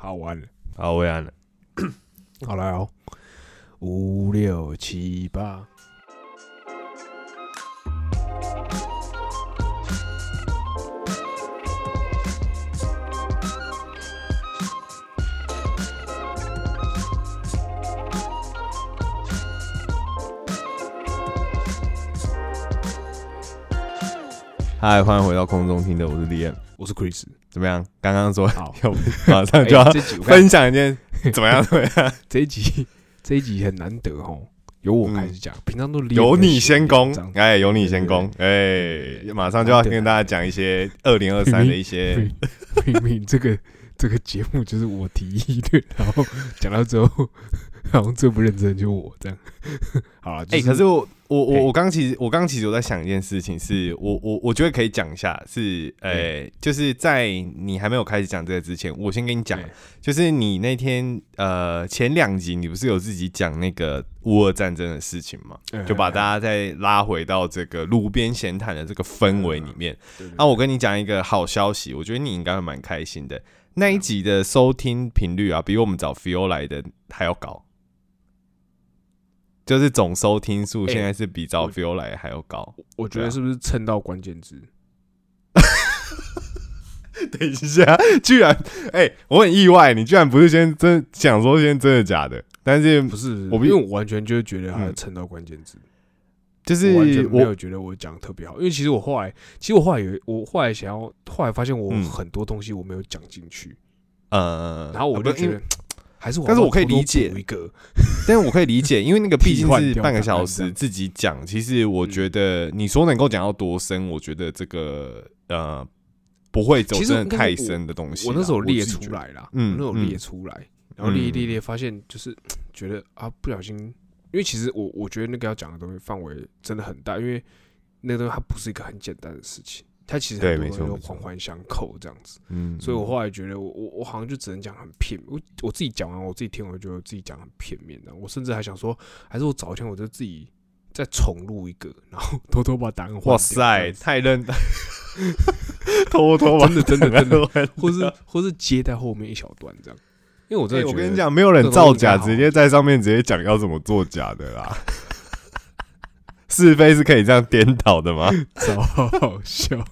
好完了，好，我也按了。好来哦，五六七八。嗨，欢迎回到空中听的，我是李彦。我是 Chris，怎么样？刚刚说好要 马上就要分享一件怎么样？怎么样？这一集这一集很难得哦，由我开始讲，平常都由你先攻哎，由你先攻，哎，马上就要跟大家讲一些二零二三的一些明明明这个这个节目就是我提议的，然后讲到最后，好像最不认真的就我这样。好了，哎、可是我我我我刚其实我刚其实有在想一件事情是，我我我觉得可以讲一下，是呃、就是在你还没有开始讲这个之前，我先跟你讲，就是你那天呃前两集你不是有自己讲那个乌俄战争的事情吗？哎就把大家再拉回到这个路边闲谈的这个氛围里面。那我跟你讲一个好消息，我觉得你应该会蛮开心的。那一集的收听频率啊，比我们找 Feel 来的还要高，就是总收听数哎现在是比找我 Fio 来的还要高。我觉得是不是蹭到关键字？等一下，居然哎、我很意外，你居然不是先真想说先真的假的，但是不是，我因为我完全就是觉得他嗯蹭到关键字，就是我完全没有我觉得我讲得特别好。因为其实我后来，其实我后来有，我后来想要，后来发现我嗯很多东西我没有讲进去，呃，然后我就觉得不因为，还是我，但是我可以理解一个，但是我可以理解，因为那个毕竟是半个小时自己讲，其实我嗯觉得你说能够讲到多深，我觉得这个呃不会走真的太深的东西啦。我那时候列出来了，嗯那时候嗯。列出来，然后列一嗯列列，发现就是觉得啊，不小心，因为其实我我觉得那个要讲的东西范围真的很大，因为那个东西它不是一个很简单的事情，它其实对很多都环环相扣这样子，嗯，所以我后来觉得我我我好像就只能讲很片面，我我自己讲完我自己听完，我觉得自己讲很片面的，我甚至还想说，还是我早一天我就自己再重录一个，然后偷偷把答案换哇塞，太认 偷偷把真的真的真的。的，或是或是接在后面一小段这样，因为我真哎的我跟你讲，没有人造假，直接在上面直接讲要怎么做假的啦。是非是可以这样颠倒的吗？超好笑。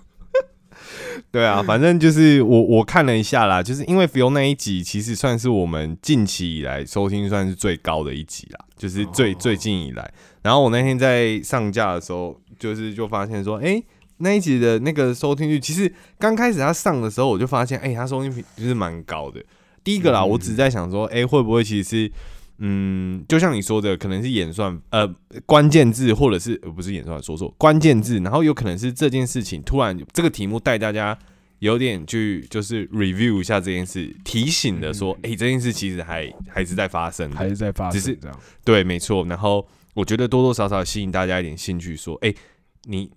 对啊，反正就是我我看了一下啦，就是因为 Feel 那一集其实算是我们近期以来收听算是最高的一集啦，就是最、哦最近以来。然后我那天在上架的时候，就是就发现说，哎、那一集的那个收听率，其实刚开始他上的时候，我就发现，哎、他收听率就是蛮高的。第一个啦，嗯我只是在想说，哎、会不会其实是，嗯，就像你说的，可能是演算，呃，关键字或者是呃不是演算，说错关键字，然后有可能是这件事情突然这个题目带大家有点去就是 review 一下这件事，提醒的说，哎、这件事其实还还是在发生，还是在发生只是这样。对，没错。然后我觉得多多少少吸引大家一点兴趣，说，哎、你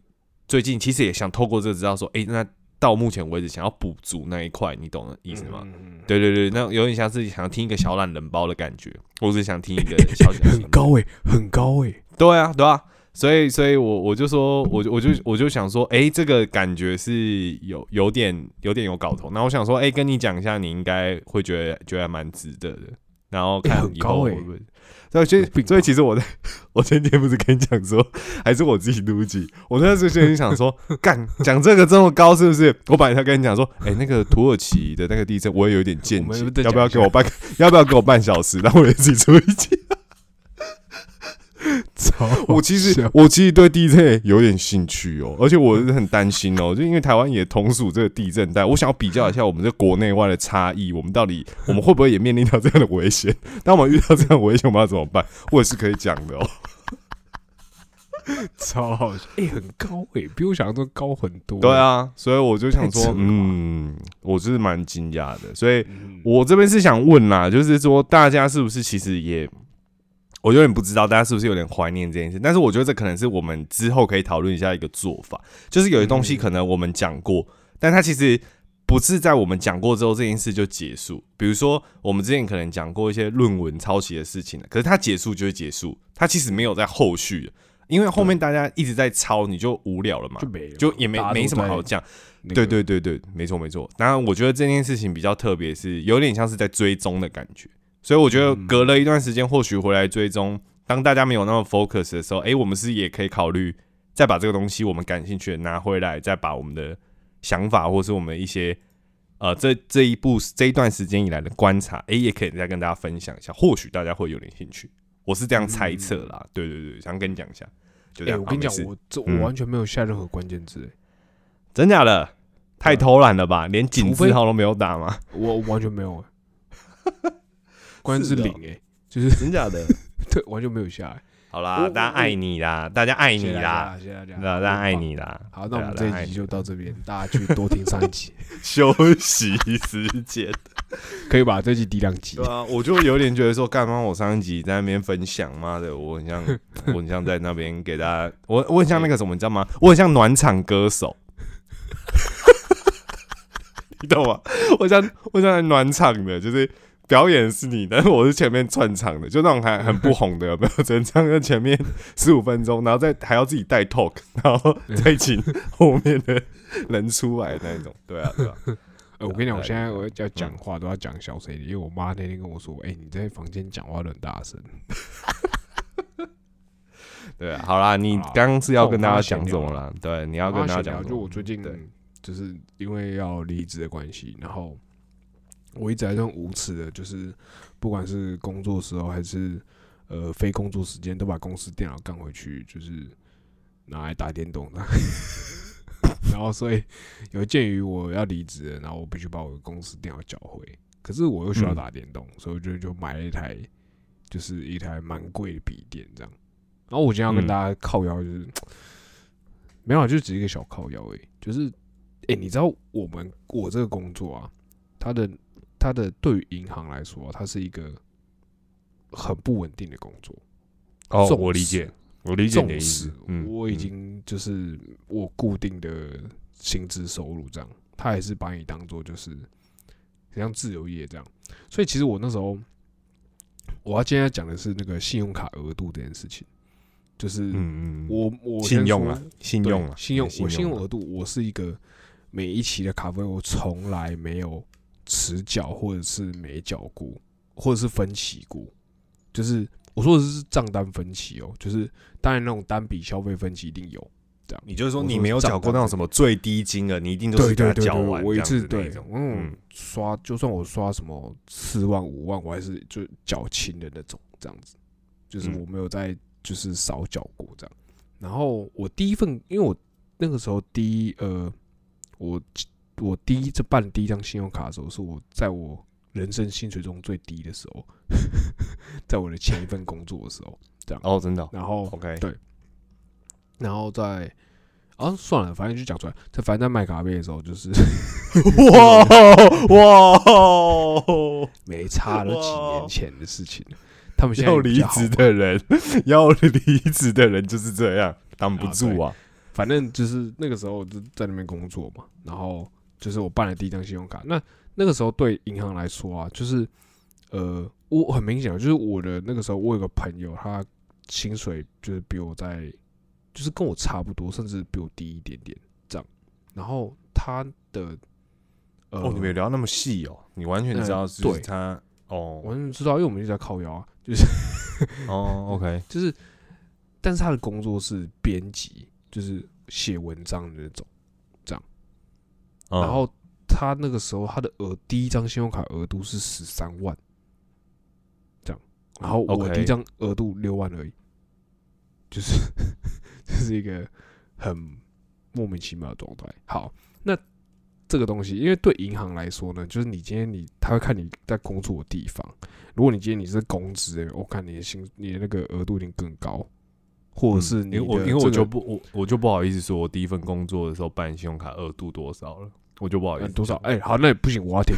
最近其实也想透过这个知道说，哎、那到目前为止想要补足那一块，你懂的意思吗？对对对，那有点像是想要听一个小懒人包的感觉，或是想听一个 小小很高诶，很高诶。对啊，对啊，所以，所以我我就说，我就我就我就想说，哎、这个感觉是有有点有点有搞头。那我想说，哎、跟你讲一下，你应该会觉得觉得蛮值得的。然后看以很高欸后会不会？所以其实有病吧所以其实我在 我前几天不是跟你讲说，还是我自己录一集。我那时候心里想说，干讲这个这么高是不是？我本来想跟你讲说，哎、那个土耳其的那个地震，我也有点见解要不要给我半 要不要给我半小时，然后我也自己出一集。超我其实我其实对地震有点兴趣哦，而且我是很担心哦，就因为台湾也同属这个地震带，我想要比较一下我们这国内外的差异，我们到底我们会不会也面临到这样的危险？当我们遇到这样的危险，我们要怎么办？我也是可以讲的哦。超好笑，诶，很高诶，比我想象中高很多。对，啊，所以我就想说嗯，我是蛮惊讶的，所以嗯我这边是想问啦，就是说大家是不是其实也，我有点不知道大家是不是有点怀念这件事，但是我觉得这可能是我们之后可以讨论一下一个做法，就是有些东西嗯可能我们讲过，但它其实不是在我们讲过之后这件事就结束。比如说我们之前可能讲过一些论文抄袭的事情，可是它结束就会结束，它其实没有在后续的。因为后面大家一直在抄，你就无聊了嘛就，没了，就也没没什么好讲。那个对对对对，没错没错。当然，我觉得这件事情比较特别，是有点像是在追踪的感觉。所以我觉得嗯隔了一段时间，或许回来追踪，当大家没有那么 focus 的时候，诶，我们是也可以考虑再把这个东西我们感兴趣的拿回来，再把我们的想法或是我们一些呃这这一步这一段时间以来的观察，诶，也可以再跟大家分享一下，或许大家会有点兴趣。我是这样猜测啦，对对对，想跟你讲一下。哎、样，我跟你讲我这嗯我完全没有下任何关键字、哎真假的太偷懒了吧？连井字号都没有打吗？我我完全没有、哎 关键是零哎、就是真假的？对，完全没有下来。好啦，大家爱你啦，大家爱你啦，谢谢大家，大家爱。你啦。好，那我们这一集就到这边，大家去多听上一集，休息时间。可以把这集低两集对。啊，我就有点觉得说，干嘛我上一集在那边分享，妈的，我很像，我很像在那边给大家，我我很像那个什么，你知道吗？我很像暖场歌手，你懂吗？我像我像在暖场的，就是表演是你，但 是我是前面串场的，就那种还很不红的，有没有？只能唱在前面十五分钟，然后再还要自己带 talk，然后再请后面的人出来那一种，对啊，对啊。呃，我跟你讲，我现在我要讲话都要讲小声一点，因为我妈那天跟我说，哎，你在房间讲话都很大声。对啊，好啦，你刚刚是要跟大家讲什么啦？对，你要跟大家讲，就我最近对就是因为要离职的关系，然后我一直还算无耻的，就是不管是工作时候还是呃非工作时间，都把公司电脑干回去，就是拿来打电动的。然后所以有鉴于我要离职，然后我必须把我的公司电脑缴回，可是我又需要嗯打电动，所以我就就买了一台就是一台蛮贵的笔电这样。然后我今天要跟嗯大家靠腰就是。没有啊，就只是一个小靠腰而已。就是，哎、你知道我们我这个工作啊，它的它的对于银行来说啊、它是一个很不稳定的工作。哦，重我理解，我理解你的重视意思。，嗯，我已嗯经就是我固定的薪资收入这样，他还是把你当做就是很像自由业这样。所以其实我那时候我要今天要讲的是那个信用卡额度这件事情，就是嗯嗯，嗯我我信用啊，信用啊，信用，对我信用啊额度，我是一个每一期的卡费我从来没有迟缴或者是没缴过，或者是分期过。就是我说的是账单分期哦，就是当然那种单笔消费分期一定有，这样。你就是说你没有缴过那种什么最低金额，你一定都是给他缴完，我一次对子那种，嗯嗯，刷，就算我刷什么四万五万，我还是就缴清的那种，这样子，就是嗯我没有在就是少缴过这样。然后我第一份，因为我那个时候第一呃，我我第一次办第一张信用卡的时候，是我在我人生薪水中最低的时候，在我的前一份工作的时候，这样哦，真的哦然后，OK，对然后在啊算了，反正就讲出来，在反正在卖咖啡的时候，就是哇哇，没差了几年前的事情了。他们现在要离职的人，要离职的人就是这样，挡不住啊。反正就是那个时候我就在那边工作嘛，然后就是我办了第一张信用卡。那那个时候对银行来说啊，就是呃，我很明显，就是我的那个时候，我有个朋友，他薪水就是比我在，就是跟我差不多，甚至比我低一点点这样。然后他的呃，哦，你没有聊那么细哦，你完全知道是对他哦完全知道，因为我们一直在靠腰啊，就是哦，OK，就是，但是他的工作是编辑，就是写文章的那种。嗯。然后他那个时候他的额第一张信用卡额度是十三万，这样，然后我第一张额度六万而已，就是 就是一个很莫名其妙的状态。好，那这个东西，因为对银行来说呢，就是你今天你他会看你在工作的地方，如果你今天你是公职我看你的薪你的那个额度一定更高，或者是嗯你因为我因为我就不我我就不好意思说，我第一份工作的时候办信用卡额度多少了，我就不好意思呃多少？讲哎、好，那不行，我要停。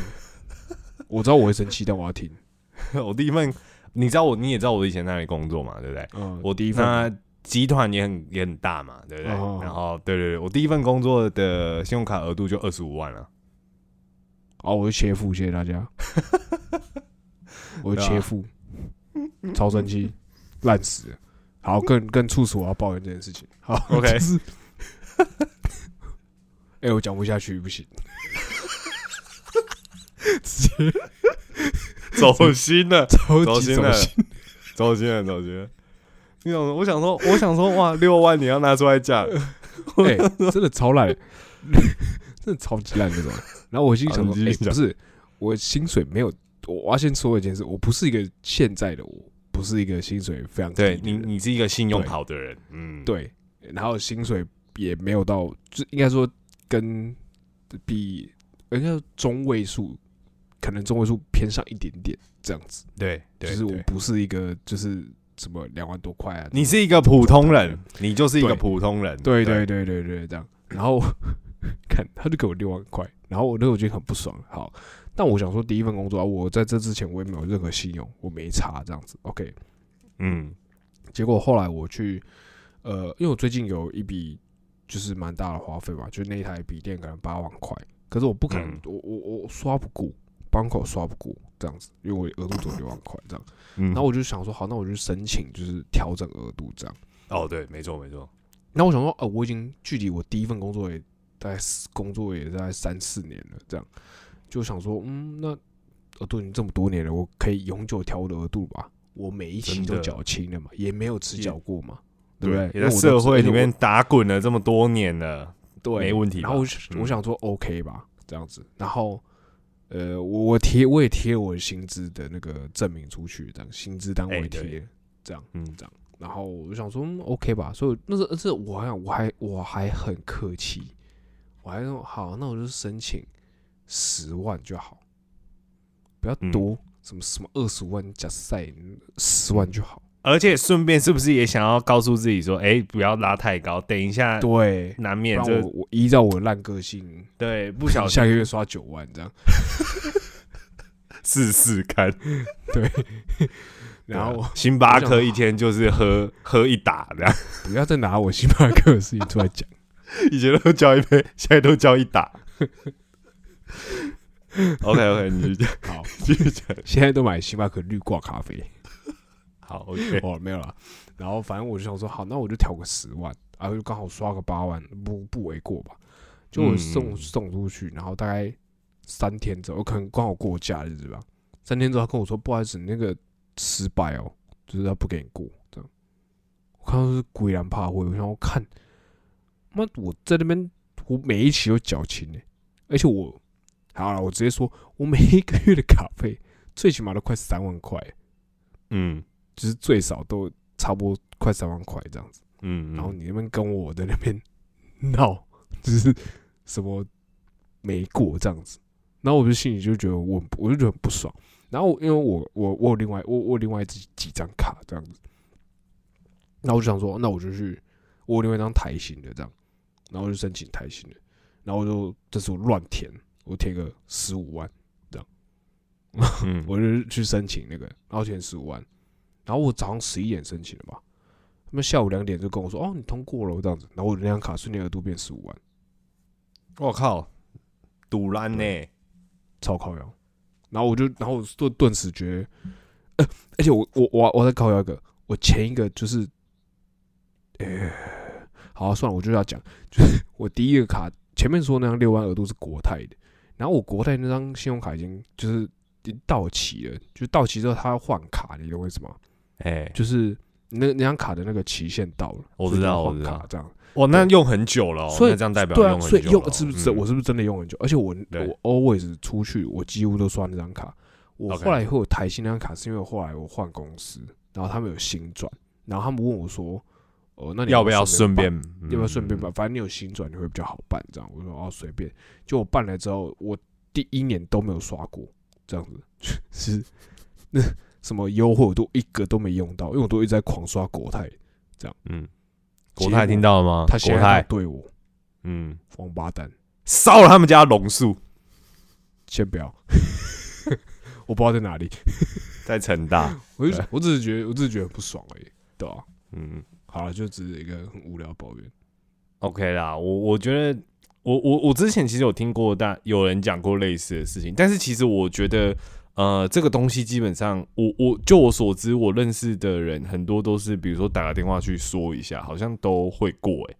我知道我会生气，但我要停。我第一份，你知道我你也知道我以前在那里工作嘛，对不对？嗯，我第一份集团也很也很大嘛，对不对？哦然后对对对，我第一份工作的信用卡额度就二十五万了。哦，我是切腹，谢谢大家。我是切腹，超生气，烂死了。好，更更促使我要抱怨这件事情。好 OK 就是，哎、我讲不下去，不行，直接 走心了，走心了走心。走心了，走心了。你想，我想说，我想说，哇，六万你要拿出来讲，哎、真的超烂，真的超级烂那种。然后我心里想不是，我薪水没有，我要先说一件事，我不是一个现在的我，不是一个薪水非常低对你，你是一个信用好的人，嗯，，对，然后薪水也没有到，就应该说跟比应该说中位数，可能中位数偏上一点点这样子。对，对，就是我不是一个就是什么两万多块啊，你是一个普通人，你就是一个普通人，对。对对对对这样。然后 看他就给我六万块，然后我那我觉得很不爽。好，但我想说第一份工作啊，我在这之前我也没有任何信用，我没查这样子。OK，嗯结果后来我去，呃，因为我最近有一笔就是蛮大的花费嘛，就那一台笔电可能八万块，可是我不可能，嗯我我我刷不过，bank 口刷不过这样子，因为我额度只有六万块这样，嗯，然后我就想说，好，那我就申请就是调整额度这样。哦，对，没错没错，那我想说，呃，我已经距离我第一份工作也大概工作也大概三四年了，这样。就想说，嗯，那额度已经这么多年了，我可以永久调我的额度吧？我每一期都缴清了嘛，也没有迟缴过嘛，对对不对？也在社会里面打滚了这么多年了，对没问题然后我嗯。我想说 OK 吧，这样子，然后呃，我我贴我也贴我的薪资的那个证明出去，这样薪资单位贴，这样。嗯，这样。然后我就想说、嗯 OK 吧，所以那时候这我好像我还我还很客气，我还说好，那我就申请十万就好，不要嗯多，什么什么二十万加赛十万就好。而且顺便是不是也想要告诉自己说，哎，不要拉太高，等一下对，难免这我我依照我烂个性，对不小心 下个月刷九万这样。试试看。对，然后星巴克一天就是喝喝一打这样，不要再拿我星巴克的事情出来讲。以前都叫一杯，现在都叫一打。OK OK，你讲好，继续讲。现在都买星巴克绿挂咖啡。好 OK，哦，没有了。然后反正我就想说，好，那我就调个十万，然后就刚好刷个八万，不不为过吧？就我送、嗯送出去，然后大概三天之后，我可能刚好过假日吧。三天之后，他跟我说，不好意思，你那个失败哦，就是他不给你过这样。我看到是鬼然怕灰，我想我看，妈，我在那边，我每一期都缴清呢，而且我，好了，我直接说，我每一个月的卡费最起码都快三万块。嗯。就是最少都差不多快三万块这样子，嗯，然后你那边跟我在那边闹，就是什么没过这样子，然后我就心里就觉得我很我就觉得很不爽，然后因为我我我有另外我我有另外几几张卡这样子，那我就想说，那我就去我有另外一张台型的这样，然后我就申请台新的，然后我就这次我乱填，我填个十五万。嗯。我就去申请那个，然后填十五万，然后我早上十一点申请的吧，他们下午两点就跟我说，哦，你通过了这样子，然后我那张卡瞬间额度变十五万，我靠，堵烂呢，超靠腰，然后我就，然后我顿顿时觉得，呃，而且我我我我再靠腰一个，我前一个就是，呃，好、算了，我就要讲，就是 我第一个卡前面说那张六万额度是国泰的，然后我国泰那张信用卡已经就是已经到期了，就到期之后他要换卡，你懂我意思吗？哎，就是那那张卡的那个期限到了，我知道我知道卡这样。哇，那用很久了哦，所以那这样代表对啊，用很所以久了哦用是不是嗯我是不是真的用很久？而且我我 always 出去，我几乎都刷那张卡。我后来会有台新那张卡，是因为后来我换公司，然后他们有新转，然后他们问我说：“哦，那你要不要顺便要不要顺便嗯办？反正你有新转，你会比较好办。”这样我说：“哦，随便。”就我办了之后，我第一年都没有刷过，这样子 是那什么优惠我都一个都没用到，因为我都一直在狂刷国泰。这样嗯，国泰听到了吗？他国泰，对我嗯，王八蛋，烧了他们家榕树，先不要，我不知道在哪里。在成大，我就对我只是觉得，我只是觉得不爽而已，对吧、嗯好了，就只是一个很无聊抱怨。，OK 啦，我我觉得。我我我之前其实有听过，但有人讲过类似的事情，但是其实我觉得，呃，这个东西基本上，我我就我所知，我认识的人很多都是，比如说打个电话去说一下，好像都会过哎、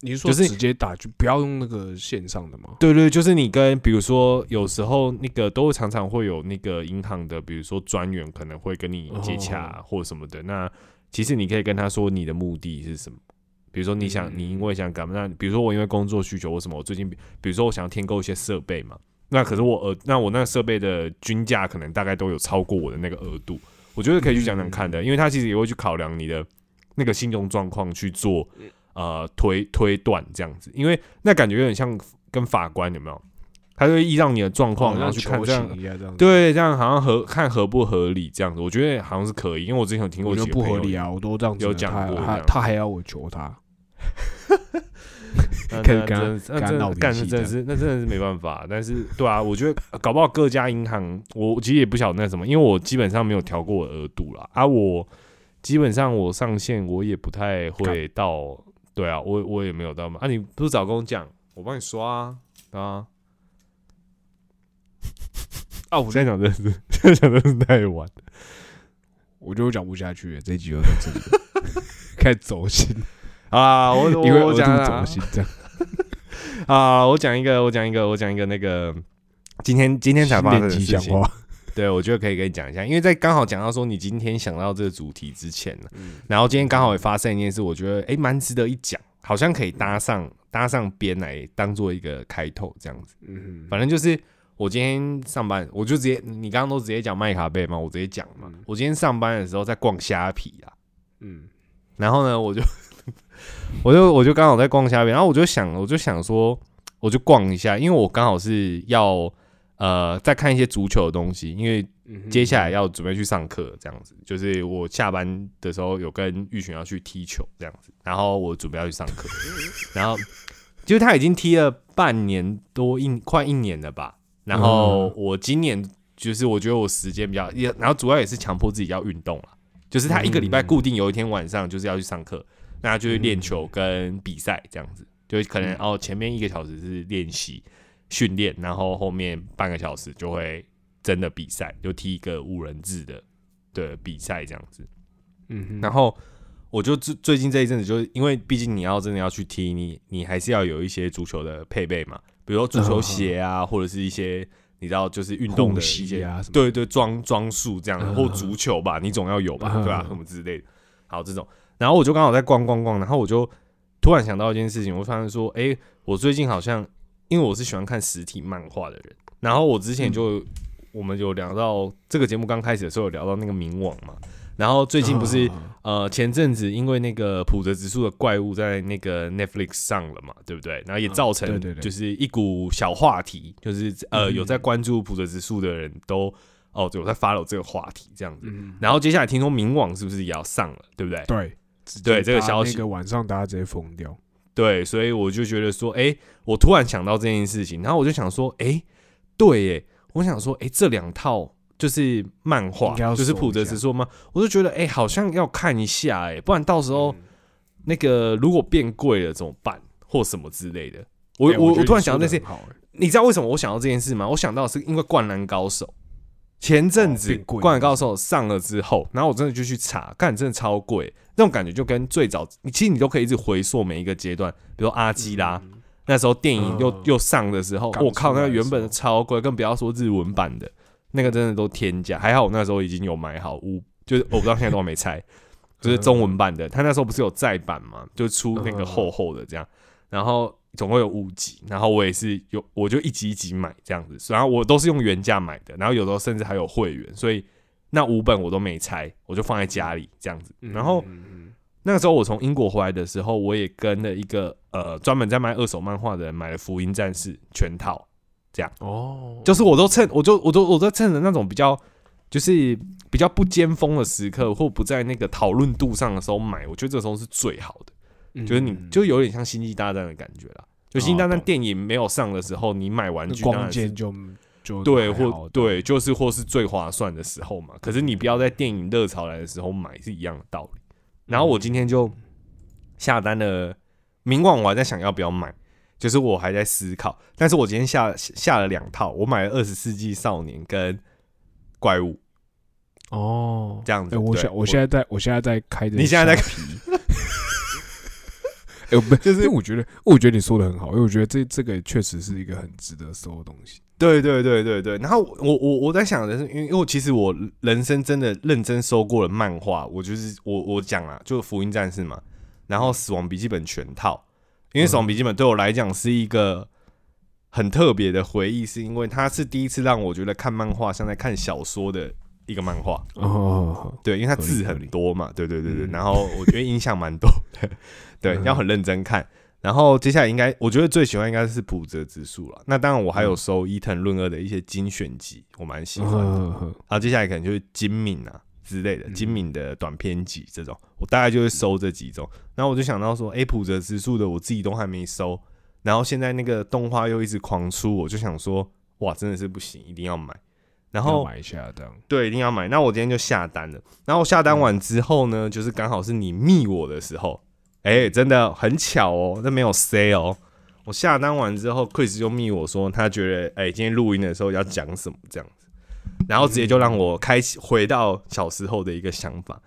你是说就是直接打就不要用那个线上的吗？对对，就是你跟比如说有时候那个都常常会有那个银行的，比如说专员可能会跟你接洽哦或什么的。那其实你可以跟他说你的目的是什么，比如说你想、嗯。你因为想干嘛？那比如说我因为工作需求或什么，我最近比比如说我想要添购一些设备嘛，那可是我额那我那个设备的均价可能大概都有超过我的那个额度，我觉得可以去讲讲看的，因为他其实也会去考量你的那个信用状况去做呃推推断这样子，因为那感觉有点像跟法官有没有？他就会依照你的状况，然后去看这样对，这样好像合看合不合理这样子，我觉得好像是可以，因为我之前有听过我觉得几个不合理啊，我都这样子了，有讲过他还要我求他，那真的那真的干是真的是那真的是没办法，但是对啊，我觉得搞不好各家银行，我其实也不晓得那什么，因为我基本上没有调过我额度啦，啊，我基本上我上线我也不太会到，对啊，我我也没有到嘛，啊，你不是早跟我讲，我帮你刷啊，啊，啊，我现在讲真的是，现在讲真的是太晚，我就讲不下去了，这一集又在这里了 开始走心，啊，我因为我我讲啊走心这样，啊，我讲一个，我讲一个，我讲一个那个，今天今天才发生的新年吉事情。祥话，对，我觉得可以跟你讲一下，因为在刚好讲到说你今天想到这个主题之前呢，嗯然后今天刚好也发生一件事，我觉得哎蛮值得一讲，好像可以搭上搭上边来当做一个开头这样子。嗯反正就是我今天上班，我就直接你刚刚都直接讲麦卡贝嘛，我直接讲嘛。嗯。我今天上班的时候在逛虾皮啊，嗯。然后呢，我就 我就我就刚好在逛虾皮，然后我就想，我就想说，我就逛一下，因为我刚好是要呃在看一些足球的东西，因为嗯接下来要准备去上课，这样子，就是我下班的时候有跟玉璇要去踢球这样子，然后我准备要去上课，然后 就是他已经踢了半年多一快一年了吧，然后嗯。我今年就是我觉得我时间比较，也然后主要也是强迫自己要运动了，就是他一个礼拜嗯固定有一天晚上就是要去上课，那他就是练球跟比赛这样子，就可能嗯。哦前面一个小时是练习训练，然后后面半个小时就会真的比赛，就踢一个五人制的的比赛这样子。嗯哼，然后我就最最近这一阵子，就是因为毕竟你要真的要去踢，你你还是要有一些足球的配备嘛，比如说足球鞋啊，或者是一些你知道就是运动的一些啊对对装装束这样的，嗯。或足球吧，你总要有吧，嗯。对吧、什么之类的。好，这种，然后我就刚好在逛逛逛，然后我就突然想到一件事情，我发现说，哎、我最近好像因为我是喜欢看实体漫画的人，然后我之前就、我们有聊到这个节目刚开始的时候有聊到那个冥王嘛，然后最近不是、啊。呃，前阵子因为那个普泽直树的怪物在那个 Netflix 上了嘛，对不对？然后也造成对对对。就是一股小话题，就是呃嗯有在关注普泽直树的人都哦有在 follow 这个话题这样子。嗯，然后接下来听说明网是不是也要上了，对不对？对。对这个消息。那个晚上大家直接疯掉，对，所以我就觉得说，哎、我突然想到这件事情，然后我就想说，哎、对，耶，我想说，哎、这两套就是漫画就是普泽直树吗？我就觉得，哎、好像要看一下，哎，不然到时候嗯。那个如果变贵了怎么办，或什么之类的。我、我我突然想到那些你知道为什么我想到这件事吗？我想到是因为《灌篮高手》前阵子《灌篮高手》上了之后，然后我真的就去查，看真的超贵，那种感觉就跟最早，你其实你都可以一直回溯每一个阶段，比如说阿基拉、嗯那时候电影又、嗯。又上的时候，刚我靠，那个原本超贵，更不要说日文版的，那个真的都天价。还好我那时候已经有买好五，就是我不知道现在都还没拆，就是中文版的。他那时候不是有再版嘛，就出那个厚厚的这样，然后总共有五集，然后我也是有，我就一集一集买这样子，然后我都是用原价买的，然后有时候甚至还有会员，所以那五本我都没拆，我就放在家里这样子，然后。那个时候我从英国回来的时候，我也跟了一个呃专门在卖二手漫画的人买了《福音战士》全套，哦，就是我都趁我就我都我都趁着那种比较就是比较不尖峰的时刻，或不在那个讨论度上的时候买，我觉得这时候是最好的，嗯。就是你就有点像《星际大战》的感觉啦。就《星际大战电影没有上的时候，你买玩那具当然是光剑就就对，或对，就是或是最划算的时候嘛。可是你不要在电影热潮来的时候买，是一样的道理。然后我今天就下单了明晚，我还在想要不要买，就是我还在思考。但是我今天下下了两套，我买了《二十世纪少年》跟怪物哦，这样子。哎，我对想我现在在我现在在开着，你现在在皮。哎，不，就是因为我觉得，我觉得你说的很好，因为我觉得这这个确实是一个很值得收的东西。对对对对对，然后我我我在想的是，因为因为其实我人生真的认真收过了漫画，我就是我我讲啊，就福音战士嘛，然后死亡笔记本全套，因为死亡笔记本对我来讲是一个很特别的回忆，是因为它是第一次让我觉得看漫画像在看小说的一个漫画，哦，对，因为它字很多嘛，对对对对，嗯。然后我觉得印象蛮多的，对，嗯。要很认真看。然后接下来应该，我觉得最喜欢应该是普泽直树了。那当然，我还有收伊藤润二的一些精选集，我蛮喜欢的。嗯。然后接下来可能就是金敏啊之类的，嗯精明的短篇集这种，我大概就会收这几种。然后我就想到说，哎，普泽直树的我自己都还没收，然后现在那个动画又一直狂出，我就想说，哇，真的是不行，一定要买。然后买一下这样。对，一定要买。那我今天就下单了。然后下单完之后呢，就是刚好是你密我的时候，哎、真的很巧哦，那没有 say 哦。我下单完之后，Chris 就密我说，他觉得哎、今天录音的时候要讲什么这样子，然后直接就让我开启回到小时候的一个想法，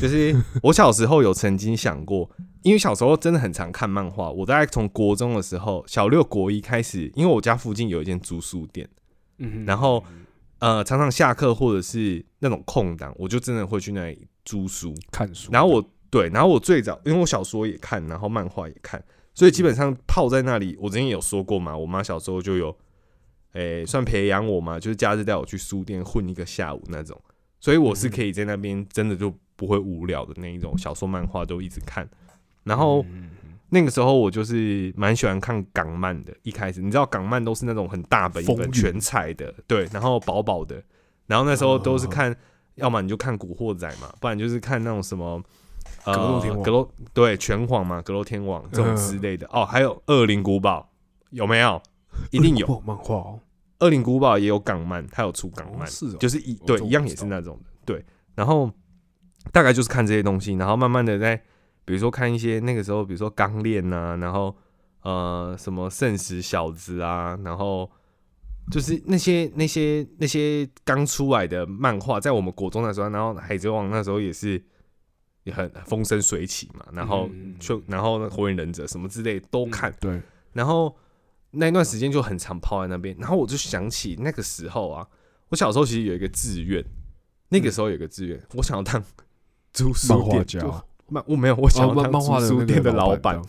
就是我小时候有曾经想过，因为小时候真的很常看漫画。我大概从国中的时候，小六国一开始，因为我家附近有一间租书店。嗯然后呃，常常下课或者是那种空档，我就真的会去那里租书。看书，然后我对，然后我最早因为我小说也看，然后漫画也看，所以基本上泡在那里。我之前有说过嘛，我妈小时候就有，诶、算培养我嘛，就是假日带我去书店混一个下午那种，所以我是可以在那边真的就不会无聊的那一种小说漫画都一直看。然后嗯那个时候我就是蛮喜欢看港漫的，一开始你知道港漫都是那种很大本一本全彩的，对，然后薄薄的，然后那时候都是看，要么你就看《古惑仔》嘛，不然就是看那种什么。呃，格斗天王格斗对拳皇嘛，格斗天王这种之类的、哦，还有《恶灵古堡》有没有？一定有，《哦漫画哦，恶灵古堡》也有港漫，它有出港漫，哦是哦，就是一对一样也是那种的，对。然后大概就是看这些东西，然后慢慢的在比如说看一些那个时候，比如说钢炼呐，然后呃什么圣石小子啊，然后就是那些那些那些刚出来的漫画，在我们国中的时候，然后海贼王那时候也是也很风生水起嘛，然后就然后火影忍者什么之类都看，对，然后那一段时间就很常泡在那边，然后我就想起那个时候啊，我小时候其实有一个志愿，那个时候有一个志愿，我想要当书画家。店漫我没有，我想哦，要当漫漫画书店的老板，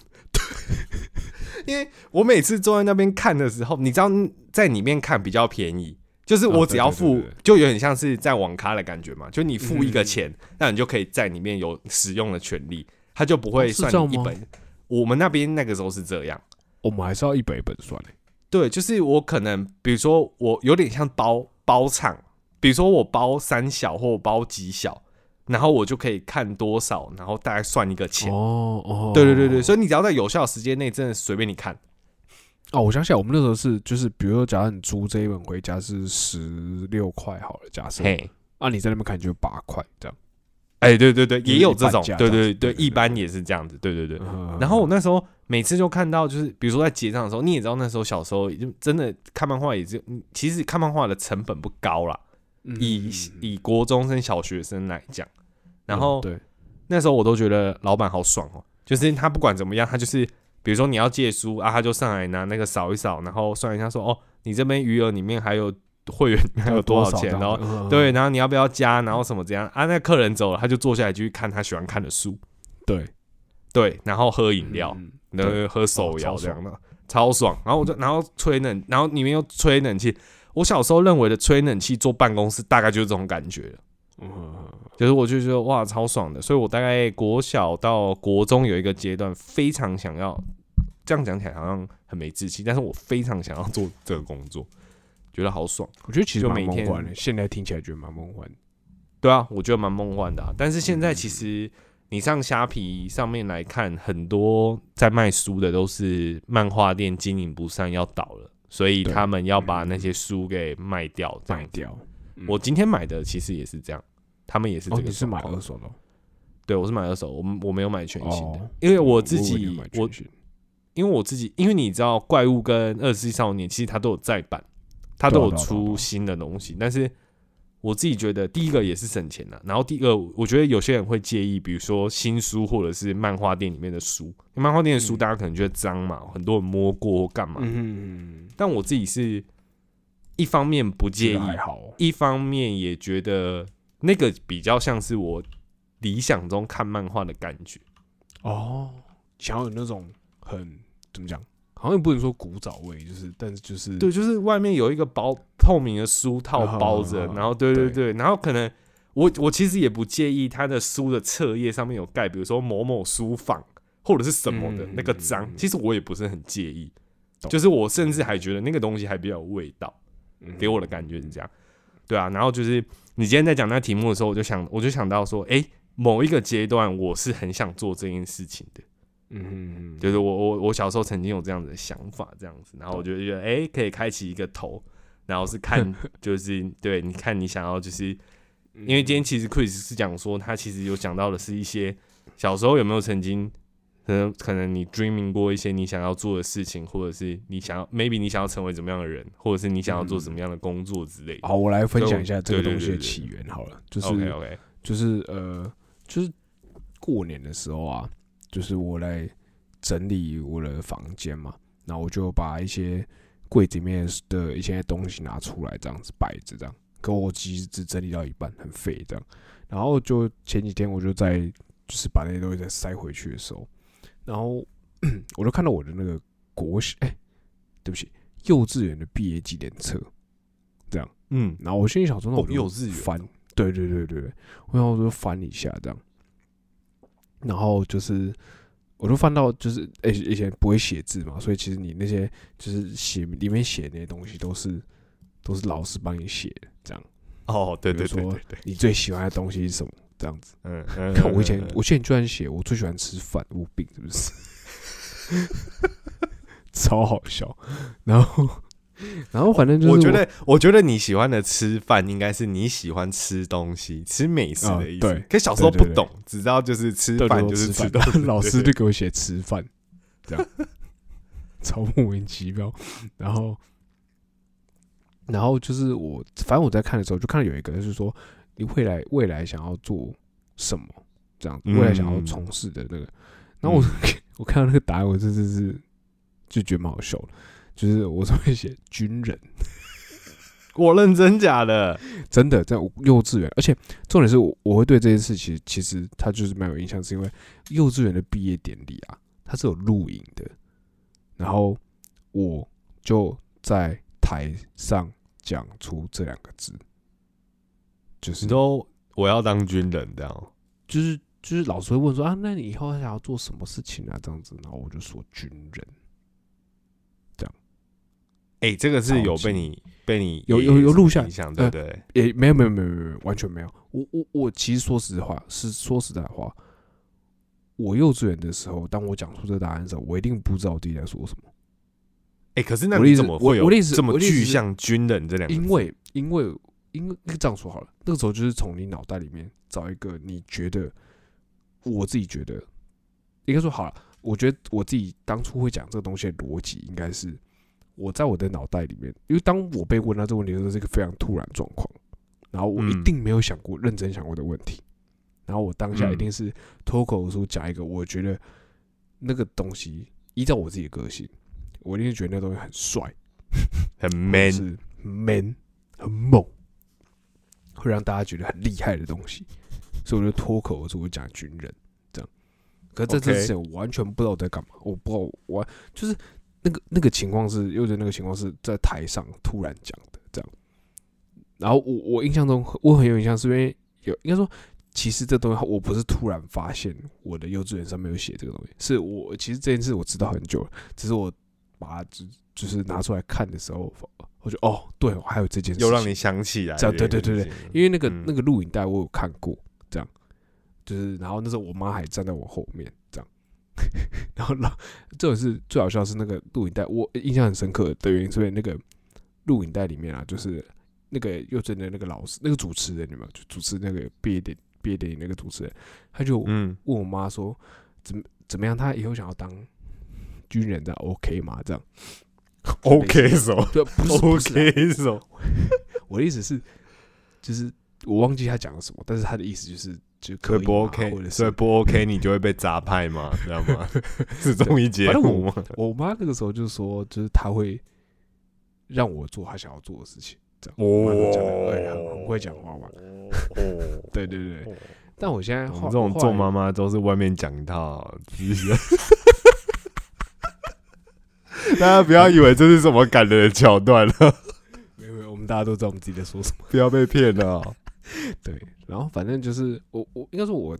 因为我每次坐在那边看的时候，你知道在里面看比较便宜。就是我只要付，对对就有点像是在网咖的感觉嘛，就你付一个嗯钱，那你就可以在里面有使用的权利，它就不会算你一本。我们那边那个时候是这样，我们还是要一本一本算欸。对，就是我可能，比如说我有点像包包场，比如说我包三小或我包几小，然后我就可以看多少，然后大概算一个钱。哦哦，对对对对，所以你只要在有效时间内，真的随便你看。哦，我想起来，我们那时候是就是，比如说，假如你租这一本回家是十六块好了，假设，嘿，啊，你在那边看就八块这样。哎，对对对，也有这种，对对对，一般也是这样子，对对对。嗯然后我那时候每次就看到，就是比如说在结账的时候，你也知道那时候小时候就真的看漫画也是，嗯其实看漫画的成本不高啦，以以国中生、小学生来讲，然后嗯对，那时候我都觉得老板好爽哦，就是他不管怎么样，他就是比如说你要借书啊，他就上来拿那个扫一扫，然后算一下说哦，你这边余额里面还有会员还有多少钱，然后后对，然后你要不要加，然后什么这样？啊？那客人走了，他就坐下来继续看他喜欢看的书，对。对，然后喝饮料，嗯然后喝手摇这样。的，超爽。然后我就然后吹冷，然后里面又吹冷气。我小时候认为的吹冷气坐办公室大概就是这种感觉了。嗯。就是我就觉得哇超爽的，所以我大概国小到国中有一个阶段非常想要，这样讲起来好像很没志气，但是我非常想要做这个工作，觉得好爽。我觉得其实蛮就每天梦幻的，现在听起来觉得蛮梦幻的。对啊，我觉得蛮梦幻的、啊。但是现在嗯其实你上虾皮上面来看，很多在卖书的都是漫画店经营不善要倒了，所以他们要把那些书给卖掉。卖掉。嗯我今天买的其实也是这样，他们也是这哦，个、你是买二？手的哦？对，我是买二手，我我没有买全新的，哦因为我自己我因为我自己，因为你知道怪物跟二十世纪少年其实它都有再版，它都有出新的东西，但是我自己觉得第一个也是省钱的，然后第二个我觉得有些人会介意，比如说新书或者是漫画店里面的书，漫画店的书嗯。大家可能觉得脏嘛，很多人摸过或干嘛，嗯，但我自己是一方面不介意，一方面也觉得那个比较像是我理想中看漫画的感觉。哦，想要有那种很怎么讲，好像也不能说古早味，就是但是就是对，就是外面有一个包透明的书套啊包着，然后对对对。对，然后可能我我其实也不介意它的书的册页上面有盖，比如说某某书坊或者是什么的嗯那个章其实我也不是很介意，就是我甚至还觉得那个东西还比较有味道，嗯给我的感觉是这样，对啊，然后就是你今天在讲那题目的时候，我就想我就想到说，哎，某一个阶段我是很想做这件事情的。嗯嗯嗯，就是我我我小时候曾经有这样子的想法，这样子，然后我就觉得哎、诶可以开启一个头，然后是看 就是对，你看你想要就是，因为今天其实 Chris 是讲说他其实有讲到的是一些小时候有没有曾经可能可能你 dreaming 过一些你想要做的事情，或者是你想要 maybe 你想要成为怎么样的人，或者是你想要做什么样的工作之类的。好，我来分享一下这个东西的起源好了，就是 OK OK，就是呃，就是过年的时候啊，就是我来整理我的房间嘛，然后我就把一些柜子里面的一些东西拿出来，这样子摆着，这样。可我其实只整理到一半，很废这样。然后就前几天我就在就是把那些东西再塞回去的时候，然后 我就看到我的那个国小，哎、对不起，幼稚园的毕业纪念册，这样。嗯，然后我心里想说，那哦我就幼稚园翻，对对对对对，我想说翻一下这样，然后就是我都翻到就是诶、以前不会写字嘛，所以其实你那些就是写里面写那些东西都是都是老师帮你写的，这样。哦，对对说对对对，你最喜欢的东西是什么？这样子。嗯嗯，看我以前我现在居然写我最喜欢吃饭，我有病是不是？超好笑。然后，然后反正就是我觉得，我觉得你喜欢的吃饭应该是你喜欢吃东西、吃美食的意思。可小时候不懂，只知道就是吃饭就是对吃吃东西。老师就给我写吃饭，这样 超莫名其妙。然后，然后就是我，反正我在看的时候，就看到有一个就是说，你未来未来想要做什么，这样子，未来想要嗯从事的那个。然后我、我看到那个答案，我真的是就觉得蛮好笑的，就是我上面写军人，我认真假的？真的在幼稚园，而且重点是我我会对这件事其实其实他就是蛮有印象，是因为幼稚园的毕业典礼啊，它是有录影的，然后我就在台上讲出这两个字，就是你说我要当军人这样？就是就是老师会问说啊，那你以后想要做什么事情啊？这样子，然后我就说军人，哎，这个是有被你被你有有有录下影响，对不对？也没有没有没有没有没有完全没有。我我我其实说实话，是说实在话，我幼稚园的时候，当我讲出这个答案的时候，我一定不知道我自己在说什么，哎，可是那你怎么会有我我的意思这么具象军人这两个字？因为因为因为这样说好了，那个时候就是从你脑袋里面找一个你觉得，我自己觉得，应该说好了，我觉得我自己当初会讲这个东西的逻辑，应该是我在我的脑袋里面，因为当我被问到这个问题的时候，是一个非常突然状况，然后我一嗯。定没有想过、认真想过的问题，然后我当下嗯。一定是脱口而出讲一个我觉得那个东西，依照我自己的个性，我一定是觉得那个东西很帅，很 man，是 man 很猛，会让大家觉得很厉害的东西，所以我就脱口而出我讲军人这样。可是在这前，我完全不知道我在干嘛，我不知道我就是那个那个情况是，又的那个情况是在台上突然讲的这样。然后我我印象中我很有印象，是因为有应该说，其实这东西我不是突然发现我的幼稚园上面有写这个东西，是我其实这件事我知道很久了，只是我把它就就是拿出来看的时候，我就哦，对，我还有这件事情，又让你想起来这样对对对对，因为那个、嗯那个录影带我有看过，这样，就是然后那时候我妈还站在我后面，然后老这种是最好笑是那个录影带，我印象很深刻的原因，是因为那个录影带里面啊，就是那个幼稚园的那个老师，那个主持人你们？就主持那个毕业典毕业典礼那个主持人，他就嗯，问我妈说，怎么怎么样？他以后想要当军人，这样 OK 吗？这样 OK 手对，不是不是啊，OK 手，我的意思是，就是我忘记他讲了什么，但是他的意思就是就可以不 OK，或者所以不 OK，你就会被砸派嘛，知道吗？是综艺节目吗？我妈那个时候就说，就是她会让我做她想要做的事情，这样。我妈都讲会讲话嘛。哦，对对对，但我现在这种做妈妈都是外面讲一套，自己大家不要以为这是什么感人的桥段了，没有没有，我们大家都知道我们自己在说什么。不要被骗了哦。对，然后反正就是我我应该说我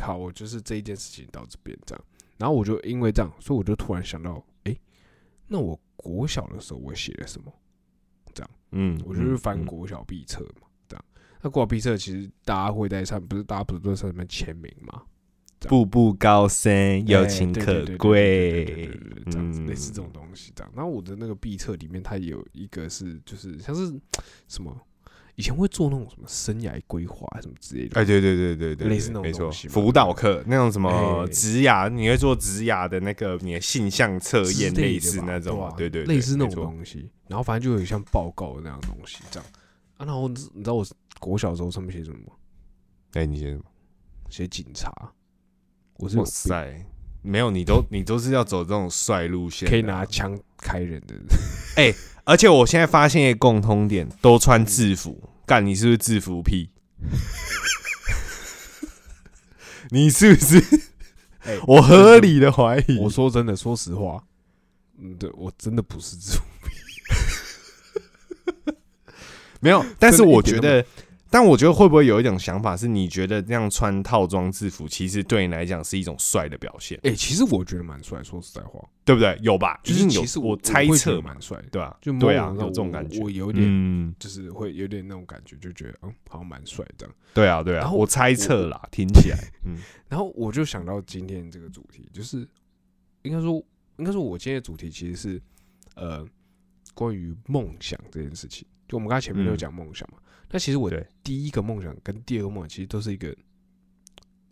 好，我就是这一件事情到这边这样，然后我就因为这样，所以我就突然想到，哎、那我国小的时候我写了什么？这样嗯，我就是翻嗯国小毕测嘛，这样。那国小毕测其实大家会在上，不是大家不是都在上面签名吗？步步高升，友哎情可贵这样子嗯类似这种东西这样。然后我的那个毕测里面，它有一个是就是像是什么，以前会做那种什么生涯规划什么之类的。哎，对对对对对，类似那种东西嘛辅导课那种什么哎职涯，你会做职涯的那个你的性向测验，之类类似那种对，吧对对，类似那种东西。然后反正就有像报告那样的东西这样。啊，然后你知道我国小的时候上面写什么吗？哎，你写什么，写警察。我是有哇塞，没有，你都你都是要走这种帅路线，可以拿枪开人的。哎而且我现在发现一个共通点，都穿制服。干，你是不是制服癖？你是不是？哎 我合理的怀疑。我说真的，说实话，嗯，对我真的不是制服癖。没有，但是我觉得，但我觉得会不会有一种想法，是你觉得这样穿套装制服，其实对你来讲是一种帅的表现，哎、其实我觉得蛮帅，说实在话，对不对？有吧？就是一定有其实我猜测蛮帅的，对吧？就某对啊，有这种感觉。我有点、嗯，就是会有点那种感觉，就觉得嗯，好像蛮帅这样。对啊，对啊，我猜测啦，听起来，嗯，然后我就想到今天这个主题，就是应该说，应该说，我今天的主题其实是呃，关于梦想这件事情。就我们刚才前面都有嗯讲梦想嘛，那其实我的第一个梦想跟第二个梦想其实都是一个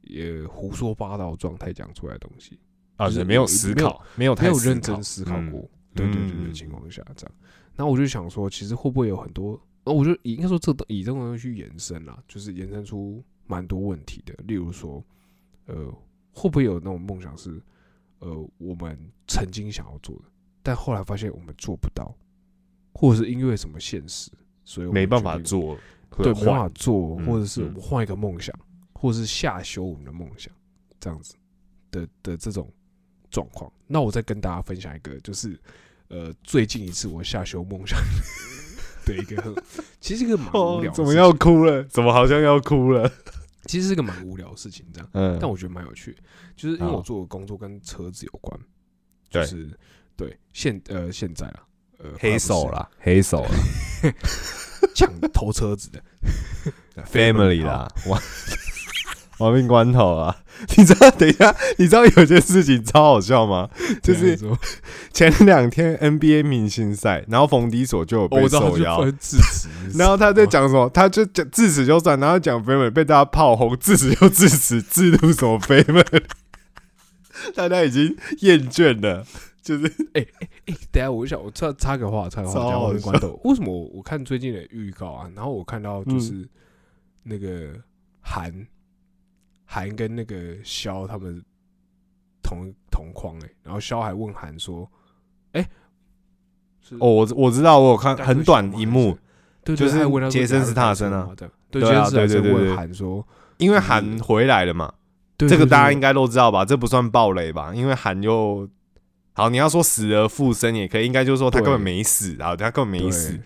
也胡说八道状态讲出来的东西，啊，就是，没有思考，没有没有太思考认真思考嗯过。对对对的，情况下这样，那我就想说，其实会不会有很多？那我就应该说这都以这种东西去延伸啦，就是延伸出蛮多问题的。例如说，呃，会不会有那种梦想是，呃，我们曾经想要做的，但后来发现我们做不到，或者是因为什么现实，所以我没办，法做，对，会没办法换做，嗯或者是换一个梦想，或者是下修我们的梦想，这样子的的这种状况。那我再跟大家分享一个，就是呃，最近一次我下修梦想 的一个很，其实是一个蛮无聊怎么要哭了？怎么好像要哭了？其实是个蛮无聊的事情，这样，嗯但我觉得蛮有趣，就是因为我做的工作跟车子有关，对就是对现呃现在啦，呃黑手，啦，黑手啦 抢偷车子的，family 啦，亡亡命关头啊！你知道？等一下，你知道有件事情超好笑吗？就是前两天 NBA 明星赛，然后冯迪所就有被哦我知道他受邀，就分致辞，然后他在讲什么？他就讲致辞就算，然后讲 family 被大家炮轰，致辞就致辞，制度什么 family，大家已经厌倦了，就是哎、等下，我想我插插个话，插个话，讲超好笑我的关头。为什么我我看最近的预告啊，然后我看到就是那个韩韩跟那个肖他们同同框哎、然后肖还问韩说：“哎、是哦，我我知道，我有看很短一幕，，对，就是杰森你还有斯塔森啊对，杰森斯塔森问韩说，因为韩回来了嘛，这个大家应该都知道吧？这不算暴雷吧？因为韩又好，你要说死而复生也可以，应该就是说他根本对没死啊，他根本没对死。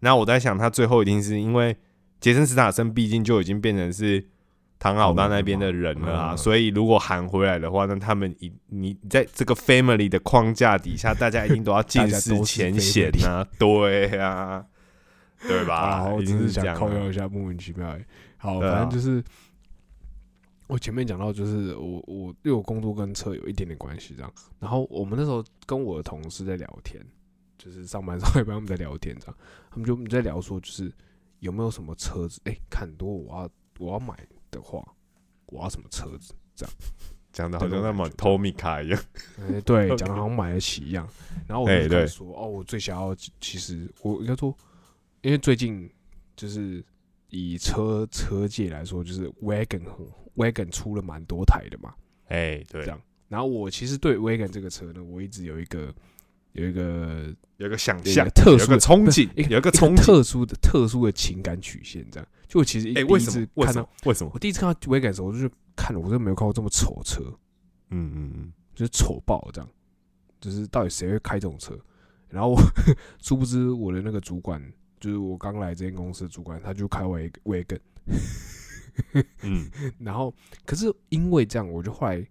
那我在想，他最后一定是因为杰森斯塔森毕竟就已经变成是唐老大那边的人了啊，嗯所以如果喊回来的话，那他们一你在这个 family 的框架底下，大家一定都要尽释前嫌啊，对啊，对吧？啊，我一只是想定是这样啊靠腰一下，莫名其妙。好，反正就是我前面讲到，就是我我因为我工作跟车有一点点关系，这样。然后我们那时候跟我的同事在聊天，就是上班上一班他们在聊天，这样，他们就在聊说，就是有没有什么车子，哎、看多我要我要买的话，我要什么车子这样？讲的好像那么这种感觉 Tommy 卡一样，哎、对，讲的好像买得起一样。然后我就哎对跟他说，哦，我最想要，其实我应该说，因为最近就是以车车界来说，就是 Wagon Wagon 出了蛮多台的嘛。哎，对这，样然后我其实对 Wagon 这个车呢，我一直有一个有一个有一个想象个，特殊的憧憬，有一个。特殊的特殊的情感曲线，这样。就我其实哎，为什么？为看到什么？为什么？我第一次看到 Wagon 的时候，我就是看了，我真的没有看过这么丑车，嗯嗯嗯，就是丑爆这样。就是到底谁会开这种车？然后我 殊不知我的那个主管，就是我刚来这间公司的主管，他就开 Wag Wagon。嗯，然后可是因为这样，我就后来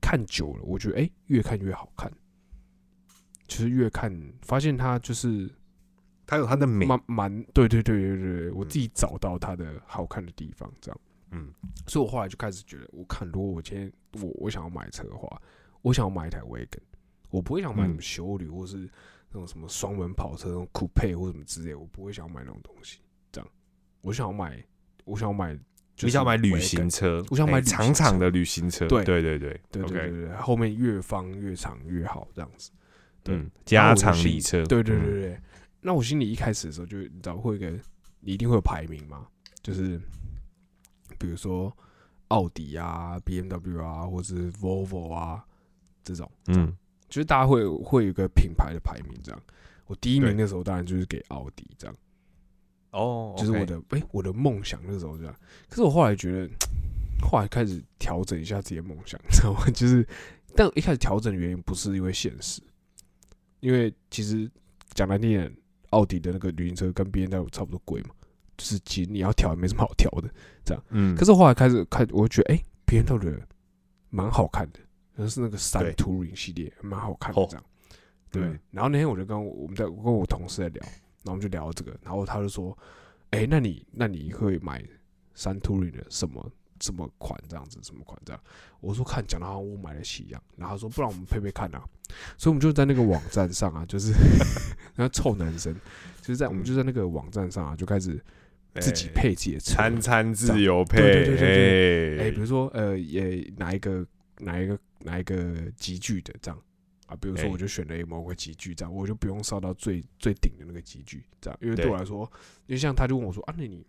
看久了，我觉得哎、诶越看越好看，就是越看发现它就是它有它的美，蛮蛮对对对对对对，我自己找到它的好看的地方，这样，嗯，所以我后来就开始觉得，我看如果我今天我我想要买车的话，我想要买一台 Wagon，我不会想买什么嗯修旅或是那种什么双门跑车那种酷配或什么之类，我不会想要买那种东西，这样，我想要买，我想要买，就是你想买旅行车，我想买长长的旅行车，对。对对对对对对对，后面越方越长越好，这样子。对嗯，加长礼车，对对对嗯，对，那我心里一开始的时候就你知道会有一个，你一定会有排名嘛，就是比如说奥迪啊、B M W 啊，或者是 Volvo 啊这种，嗯，就是大家会会有一个品牌的排名这样。我第一名对。的时候当然就是给奥迪这样，哦，就是我的哎、我的梦想那时候这样。可是我后来觉得，后来开始调整一下自己的梦想，你知道吗？就是，但一开始调整的原因不是因为现实，因为其实讲难听点，奥迪的那个旅行车跟 B N W 差不多贵嘛，就是其实你要调也没什么好调的。这样嗯，可是后来开始看，我觉得哎、b N W 的蛮好看的，就是那个三对 Touring 系列蛮好看的哦这样。对嗯，然后那天我就跟我我们在我跟我同事在聊，然后我们就聊这个，然后他就说：“哎、那你那你会买三 Touring 的什么什么款这样子，什么款这样？”我说：“看，讲的好像我买得起一样。”然后他说：“不然我们配配看啊。”所以我们就在那个网站上啊，就是 那臭男生，就是在我们就在那个网站上啊，就开始自己哎配自己的车，餐餐自由配，对对对对哎哎、比如说呃，也哪一个哪一个哪一个集聚的这样啊，比如说哎我就选了某个集聚这样，我就不用烧到最最顶的那个集聚这样，因为对对。我来说，因为像他就问我说啊，那你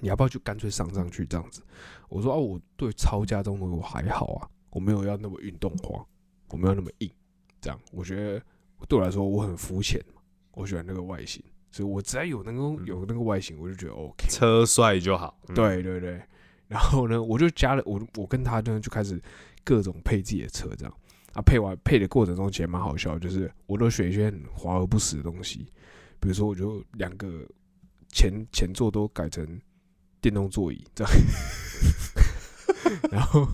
你要不要就干脆上上去这样子？我说啊，我对超加这种东西我还好啊，我没有要那么运动化，我没有那么硬，这样。我觉得对我来说我很肤浅嘛，我喜欢那个外形，所以我只要有那个嗯。有那个外形，我就觉得 OK。车帅就好，嗯，对对对，然后呢，我就加了我我跟他呢就开始各种配自己的车，这样啊配完配的过程中其实蛮好笑，就是我都选一些很华而不实的东西，比如说我就两个前前座都改成电动座椅这样，然后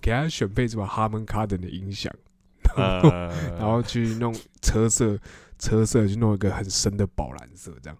给他选配什么哈曼卡顿的音响，呃，然后去弄车色车色去弄一个很深的宝蓝色这样。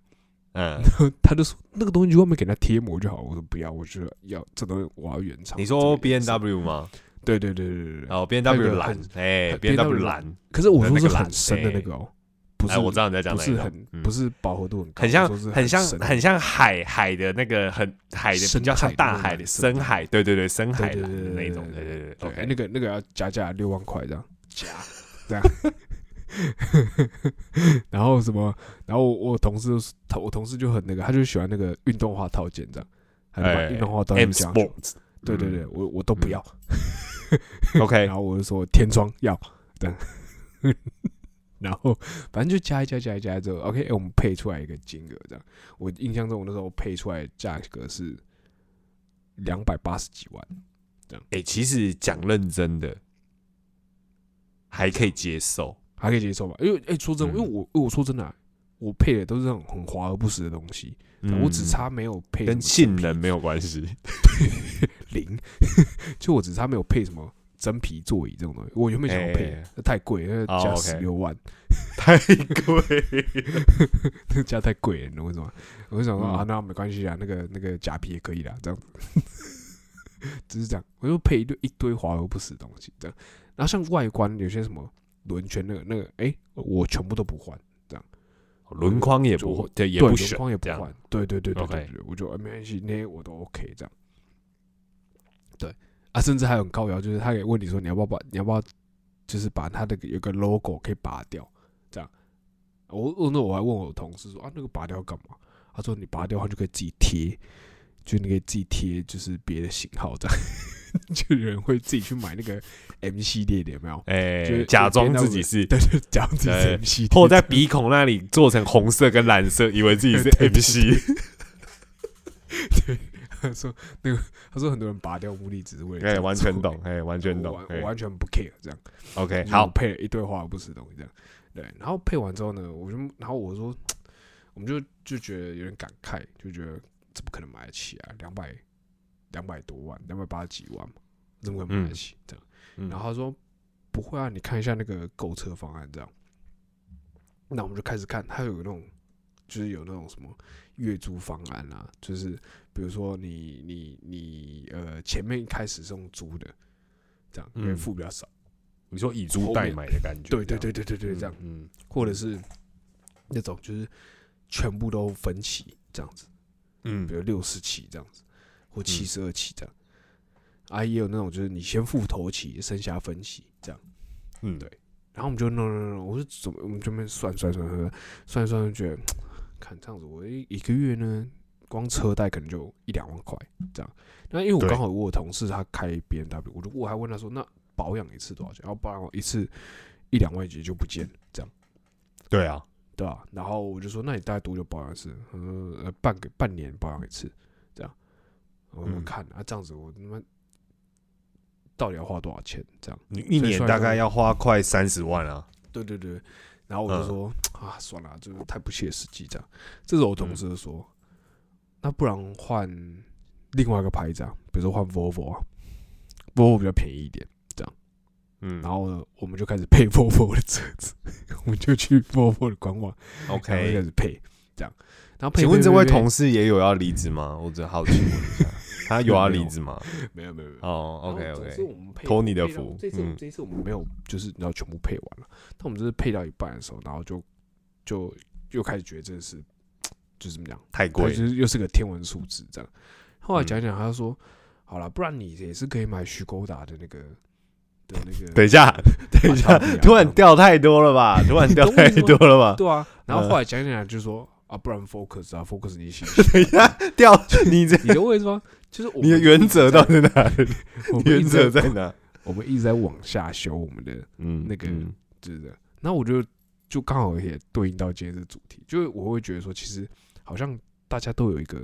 嗯，然后他就说那个东西就外面给他贴膜就好。我说不要，我觉得要这东西我要原厂。你说 B 这 N W 吗？对对对对对对。哦，B N W 蓝很，哎，B N W 蓝，可是我说是很深的那个哦，不是哎，我知道你在讲不是很嗯不是饱和度很高，很像很像很像海海的那个很海的深比较像大海的深海，对对对，深海的那种，对对对，OK，那个那个要加价六万块这样加这样。然后什么？然后我我同事我同事就很那个，他就喜欢那个运动化套件这样，哎运动化套件 M 对对对，我我都不嗯。要。OK，然后我就说天窗要这样，然后反正就加一加加一加之后，OK，、哎我们配出来一个金额这样。我印象中我那时候配出来的价格是两百八十几万这样，哎，其实讲认真的，还可以接受，还可以接受吧？因为哎、说真因为我因为我说真的啊、我配的都是那种很华而不实的东西，我只嗯差没有配跟性能。没有关系，零，就我只是他没有配什么真皮座椅这种东西。我原本想要配，太贵，加十六万。太贵，那个价太贵了，你懂我意？我就想说、嗯啊，那没关系啊，那个那个假皮也可以啦，这样子，只是这样，我就配一堆一堆华而不实的东西，这样。然后像外观有些什么轮圈那个那个，哎、我全部都不换，轮框也就不对，也不选，也不换，对对对对对我就、呃没关系，那些我都 OK 这样。对啊，甚至还有很高谣，就是他也问你说你要不要把你要不要，就是把他的有个 logo 可以拔掉，这样。我我那我还问我同事说啊，那个拔掉干嘛？他说你拔掉的话就可以自己贴，就你可以自己贴，就是别的型号这样，就有人会自己去买那个 M 系列的有没有？哎、就是假装自己是，对对，假装自己是 M 系列，或在鼻孔那里做成红色跟蓝色，以为自己是 M 系对。他 说那个他说很多人拔掉目的只是为了这哎，完全懂，哎，完全我懂完。我完全不 care 这样。OK，好，配了一堆花而不实的东西这样。对，然后配完之后呢，我就然后我说，我们就就觉得有点感慨，就觉得怎么可能买得起啊？两百两百多万，两百八十几万嘛，怎么可能买得起？这样。嗯然后他说不会啊，你看一下那个购车方案这样。那我们就开始看，他有那种就是有那种什么月租方案啊，就是比如说你你你呃前面一开始是用租的，这样因为嗯付比较少。你说以租代买的感觉，对对对对对对，这样，嗯，或者是那种就是全部都分期这样子，嗯。比如六十期这样子，或七十二期这样。啊，也有那种就是你先付头期，剩下分期这样。嗯，对。然后我们就弄弄弄，我说怎么，我们这边算算算算算算算，就觉得看这样子，我一一个月呢，光车贷可能就一两万块这样。那因为我刚好我有同事他开 B N W，我就我还问他说，那保养一次多少钱？然后保养一次一两万几就不见了，这样对啊，对啊、然后我就说，那你大概多久保养一次？呃半个半年保养一次，这样。我就嗯看啊，这样子我他妈到底要花多少钱？这样。你一年大概要花快三十万啊。对对对，然后我就嗯说、啊，算了，就是太不切实际这样。这时候我同事就说，那不然换另外一个牌子啊，比如说换 Volvo 啊，Volvo 比较便宜一点。这样嗯，然后呢，我们就开始配 Volvo 的车子，我们就去 Volvo 的官网，然后就开始配这样。然后配请问这位同事事也有要离职吗？我只好奇问一下，他有要离职吗？没有没有没有。哦，OK OK，托你的福这次、嗯这次我们没有，就是你知道全部配完了，但我们就是配到一半的时候，然后就就又开始觉得这是就是怎么讲，它太贵就，是又是个天文数字这样。后来嗯讲讲，他就说：“好了，不然你也是可以买徐勾达的那个的那个。”等一下，等一下，突然掉太多了吧？突然掉太多了吧？对 啊，然后嗯后来讲讲就说啊，不然 Focus 啊，Focus 你喜 等一下，掉你这你的为什么？就是你的原则到底在哪原则在哪？我们一直在往下修我们的嗯，那个嗯就是这样。那我就就刚好也对应到今天的主题，就是我会觉得说，其实好像大家都有一个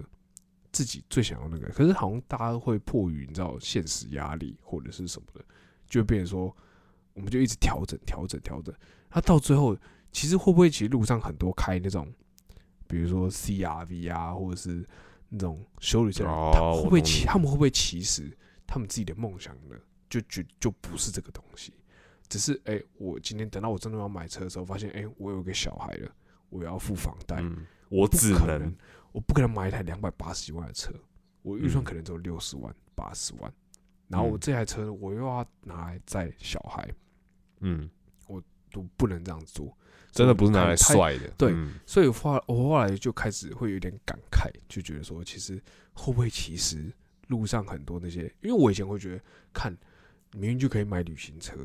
自己最想要那个，可是好像大家会迫于你知道现实压力或者是什么的，就会变成说，我们就一直调整调整调整，那到最后，其实会不会其实路上很多开那种，比如说 CRV 啊，或者是那种修理车他会不会他们会不会其实他们自己的梦想呢，就就就不是这个东西？只是哎、我今天等到我真的要买车的时候，发现哎、我有个小孩了，我要付房贷，嗯，我只可能能，我不可能买一台两百八十万的车，我预算嗯。可能只有六十万、八十万，然后我嗯。这台车我又要拿来载小孩，嗯，我都不能这样做，真的不是拿来帅的，对嗯。所以我后来我后来就开始会有点感慨，就觉得说，其实会不会其实路上很多那些，因为我以前会觉得，看明明就可以买旅行车，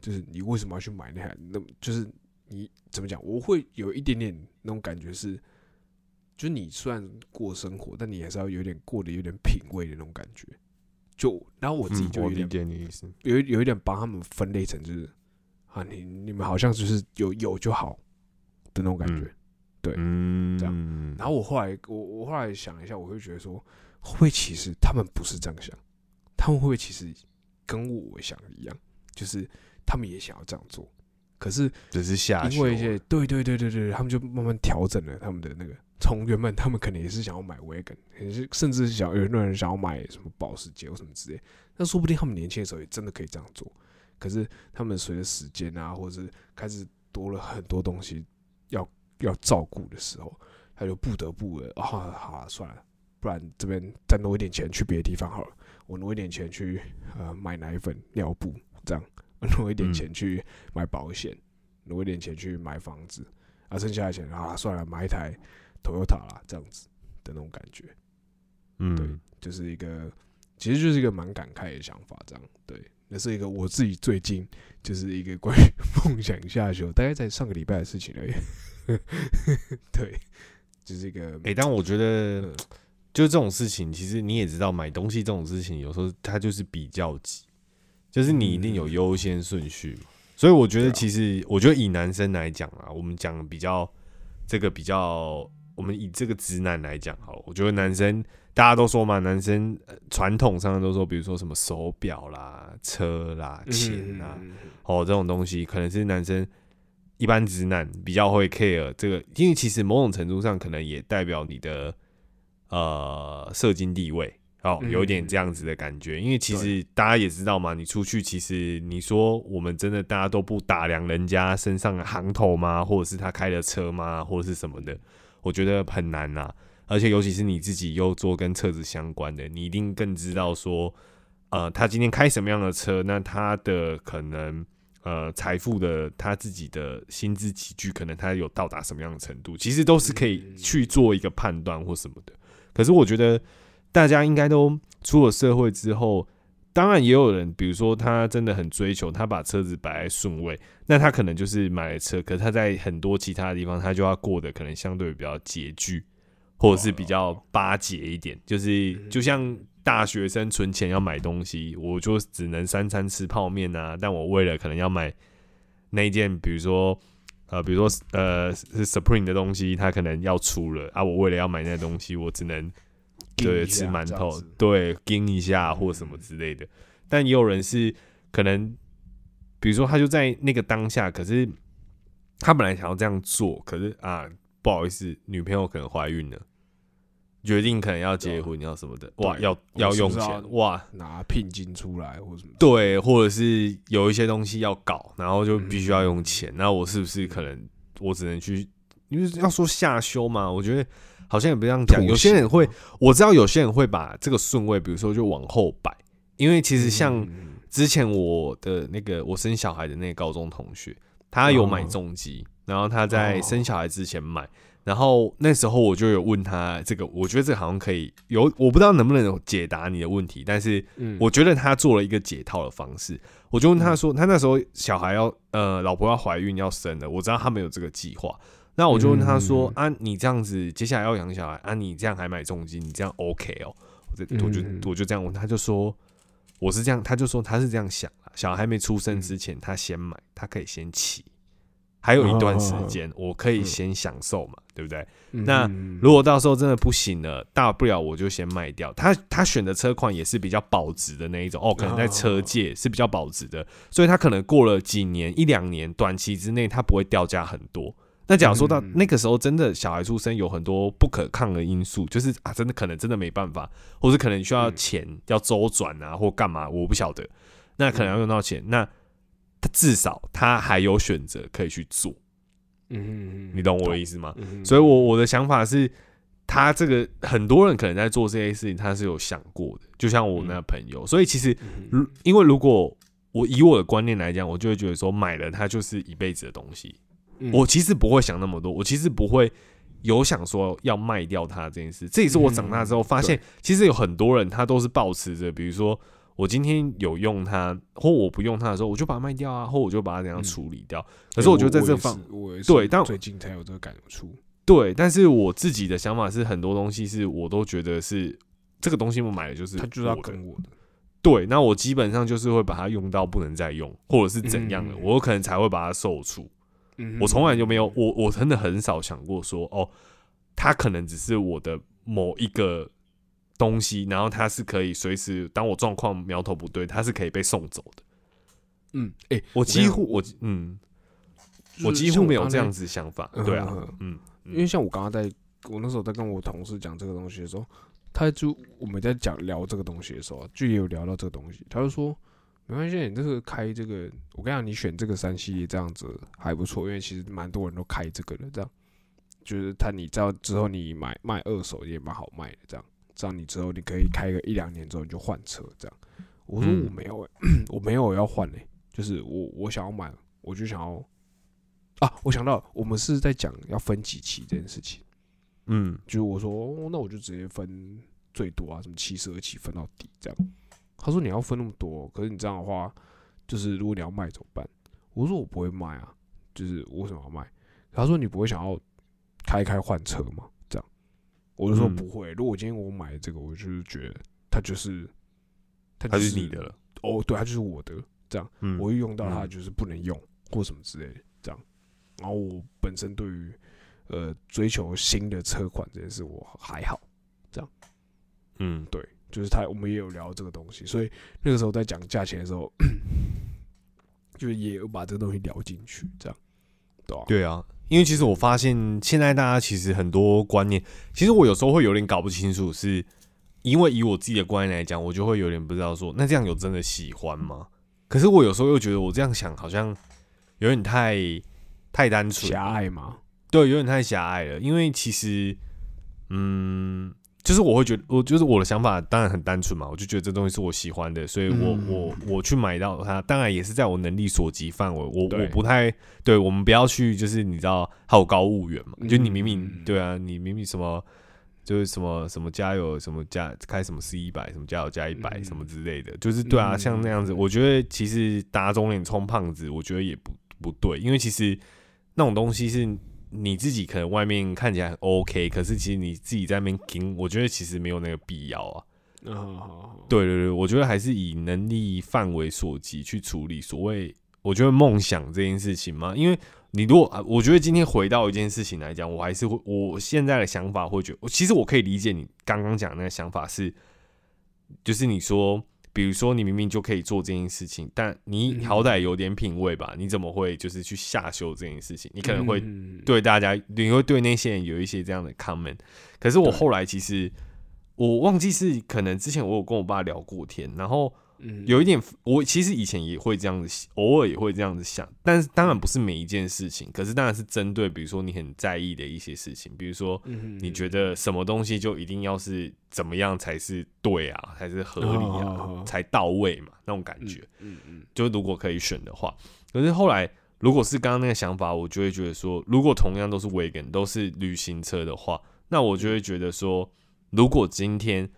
就是你为什么要去买那台？那就是你怎么讲？我会有一点点那种感觉是，就是你虽然过生活，但你还是要有点过得有点品味的那种感觉。就然后我自己就有点解你意思，有有一点帮他们分类成就是啊，你你们好像就是有有就好的那种感觉。对嗯，这样然后我后来我我后来想一下，我会觉得说，会不会其实他们不是这样想？他们会不会其实跟我想的一样，就是他们也想要这样做，可是只是下因为一些对对对对对，他们就慢慢调整了他们的那个，从原本他们可能也是想要买 wagon，也是甚至想有的人想要买什么保时捷或什么之类，那说不定他们年轻的时候也真的可以这样做，可是他们随着时间啊，或者是开始多了很多东西要要照顾的时候，他就不得不了啊，好了算了，不然这边再挪一点钱去别的地方好了，我挪一点钱去呃买奶粉、尿布这样，挪一点嗯。钱去买保险。挪一点钱去买房子，啊，剩下的钱啊，算了，买一台 Toyota 啦，这样子的那种感觉，嗯，对就是一个，其实就是一个蛮感慨的想法，这样，对，那是一个我自己最近就是一个关于 梦想下修，大概在上个礼拜的事情而已，对，就是一个哎、但我觉得嗯。就这种事情，其实你也知道，买东西这种事情，有时候它就是比较级，就是你一定有优先顺序嘛。所以我觉得，其实我觉得以男生来讲啊，我们讲比较这个比较，我们以这个直男来讲好了，我觉得男生大家都说嘛，男生呃传统上都说，比如说什么手表啦、车啦、钱啦，哦，这种东西可能是男生一般直男比较会 care 这个，因为其实某种程度上可能也代表你的呃社经地位，哦，嗯有一点这样子的感觉。因为其实大家也知道嘛，你出去其实你说我们真的大家都不打量人家身上的行头吗？或者是他开的车吗？或者是什么的？我觉得很难呐、而且尤其是你自己又做跟车子相关的，你一定更知道说，呃，他今天开什么样的车，那他的可能呃财富的他自己的薪资集聚，可能他有到达什么样的程度，其实都是可以去做一个判断或什么的。可是我觉得大家应该都出了社会之后，当然也有人，比如说他真的很追求，他把车子摆在顺位，那他可能就是买了车，可是他在很多其他的地方，他就要过得可能相对比较拮据，或者是比较巴结一点，就是就像大学生存钱要买东西，我就只能三餐吃泡面啊，但我为了可能要买那一件，比如说。呃，比如说，呃，是 Supreme 的东西，它可能要出了啊，我为了要买那东西，我只能对，吃馒头对，盯一下或什么之类的。但也有人是可能，比如说他就在那个当下，可是他本来想要这样做，可是啊，不好意思，女朋友可能怀孕了，决定可能要结婚要什么的，哇，要要用钱，哇，拿聘金出来或什么，对，或者是有一些东西要搞，然后就必须要嗯用钱，那我是不是可能我只能去？因为要说下修嘛，我觉得好像也不这样讲。有些人会，我知道有些人会把这个顺位，比如说就往后摆，因为其实像之前我的那个我生小孩的那个高中同学，他有买哦重机，然后他在哦生小孩之前买，然后那时候我就有问他这个，我觉得这个好像可以有，我不知道能不能解答你的问题，但是嗯。我觉得他做了一个解套的方式，我就问他说，他那时候小孩要呃老婆要怀孕要生了，我知道他们有这个计划，那我就问他说、啊，你这样子接下来要养小孩啊，你这样还买重金，你这样 OK 哦？我就我就嗯我就这样问，他就说我是这样，他就说他是这样想啦，小孩还没出生之前他先买，他可以先骑，还有一段时间我可以先享受嘛，对不对？那嗯如果到时候真的不行了，大不了我就先卖掉。他他选的车款也是比较保值的那一种哦，可能在车界是比较保值的，所以他可能过了几年一两年，短期之内他不会掉价很多。那假如说到嗯那个时候，真的小孩出生有很多不可抗的因素，就是啊，真的可能真的没办法，或是可能需要嗯钱要周转啊，或干嘛，我不晓得。那可能要用到钱，那他至少他还有选择可以去做，嗯你懂我的意思吗？思所以我我的想法是，他这个很多人可能在做这些事情，他是有想过的，就像我那个朋友。所以其实，如因为如果我以我的观念来讲，我就会觉得说，买了它就是一辈子的东西。嗯我其实不会想那么多，我其实不会有想说要卖掉它这件事。这也是我长大之后发现，其实有很多人他都是保持着，比如说我今天有用它，或我不用它的时候，我就把它卖掉啊，或我就把它怎样处理掉。可是我觉得在这方我对但最近才有这个感触，对，但是我自己的想法是，很多东西是我都觉得是这个东西我买的就是他就是要跟我的，对，那我基本上就是会把它用到不能再用，或者是怎样的，嗯我可能才会把它售出。嗯我从来就没有，我我真的很少想过说，哦，它可能只是我的某一个东西，然后它是可以随时当我状况苗头不对，它是可以被送走的。嗯，哎，我几乎我嗯，我几乎没有这样子想法。嗯对啊嗯，嗯，因为像我刚刚在，我那时候在跟我同事讲这个东西的时候，他就我们在讲聊这个东西的时候，就也有聊到这个东西，他就说没关系，你这个开这个，我跟你讲，你选这个三系列这样子还不错，因为其实蛮多人都开这个的，这样就是他你知道之后你买卖二手也蛮好卖的，这样这样你之后你可以开个一两年之后你就换车，这样。我说嗯我没有、欸，我没有要换嘞、就是我我想要买，我就想要啊，我想到我们是在讲要分几期这件事情。嗯就是我说、哦那我就直接分最多啊，什么七十二期分到底这样。他说你要分那么多，可是你这样的话，就是如果你要卖怎么办？我说我不会卖啊，就是我为什么要卖？他说你不会想要开一开换车吗？这样我就说嗯不会。如果今天我买这个，我就是觉得它就是它它就是你的了，哦，对，它就是我的，这样嗯，我一用到它嗯就是不能用或什么之类的，这样。然后我本身对于呃追求新的车款这件事我还好，这样嗯，对，就是他我们也有聊这个东西，所以那个时候在讲价钱的时候，就是也有把这个东西聊进去，这样，对啊，因为其实我发现现在大家其实很多观念，其实我有时候会有点搞不清楚，是因为以我自己的观念来讲，我就会有点不知道说，那这样有真的喜欢吗？可是我有时候又觉得我这样想好像有点太太单纯，狭隘吗，对，有点太狭隘了。因为其实，嗯，就是我会觉得，我就是我的想法当然很单纯嘛，我就觉得这东西是我喜欢的，所以我、嗯我我去买到它，当然也是在我能力所及范围。我我不太对，我们不要去就是你知道好高骛远嘛，就你明明嗯对啊，你明明什么。就是什么什么加油什么加开什么 C 一百什么加油加一百嗯什么之类的，就是对啊，嗯像那样子，我觉得其实打肿脸充胖子，我觉得也不不对，因为其实那种东西是你自己可能外面看起来很 OK，可是其实你自己在那边盯，我觉得其实没有那个必要啊。对对对，我觉得还是以能力范围所及去处理所谓我觉得梦想这件事情嘛，因为你如果啊，我觉得今天回到一件事情来讲，我还是会我现在的想法会觉得，其实我可以理解你刚刚讲那个想法是，就是你说。比如说，你明明就可以做这件事情，但你嗯好歹有点品味吧？你怎么会就是去下修这件事情？你可能会嗯对大家，你会对那些人有一些这样的 comment。可是我对后来其实我忘记是可能之前我有跟我爸聊过天，然后嗯。有一点，我其实以前也会这样子想，偶尔也会这样子想，但是当然不是每一件事情，可是当然是针对比如说你很在意的一些事情，比如说嗯你觉得什么东西就一定要是怎么样才是对啊，才是合理哦啊，才到位嘛，那种感觉。嗯嗯就如果可以选的话，可是后来如果是刚刚那个想法，我就会觉得说，如果同样都是 Wagon 都是旅行车的话，那我就会觉得说，如果今天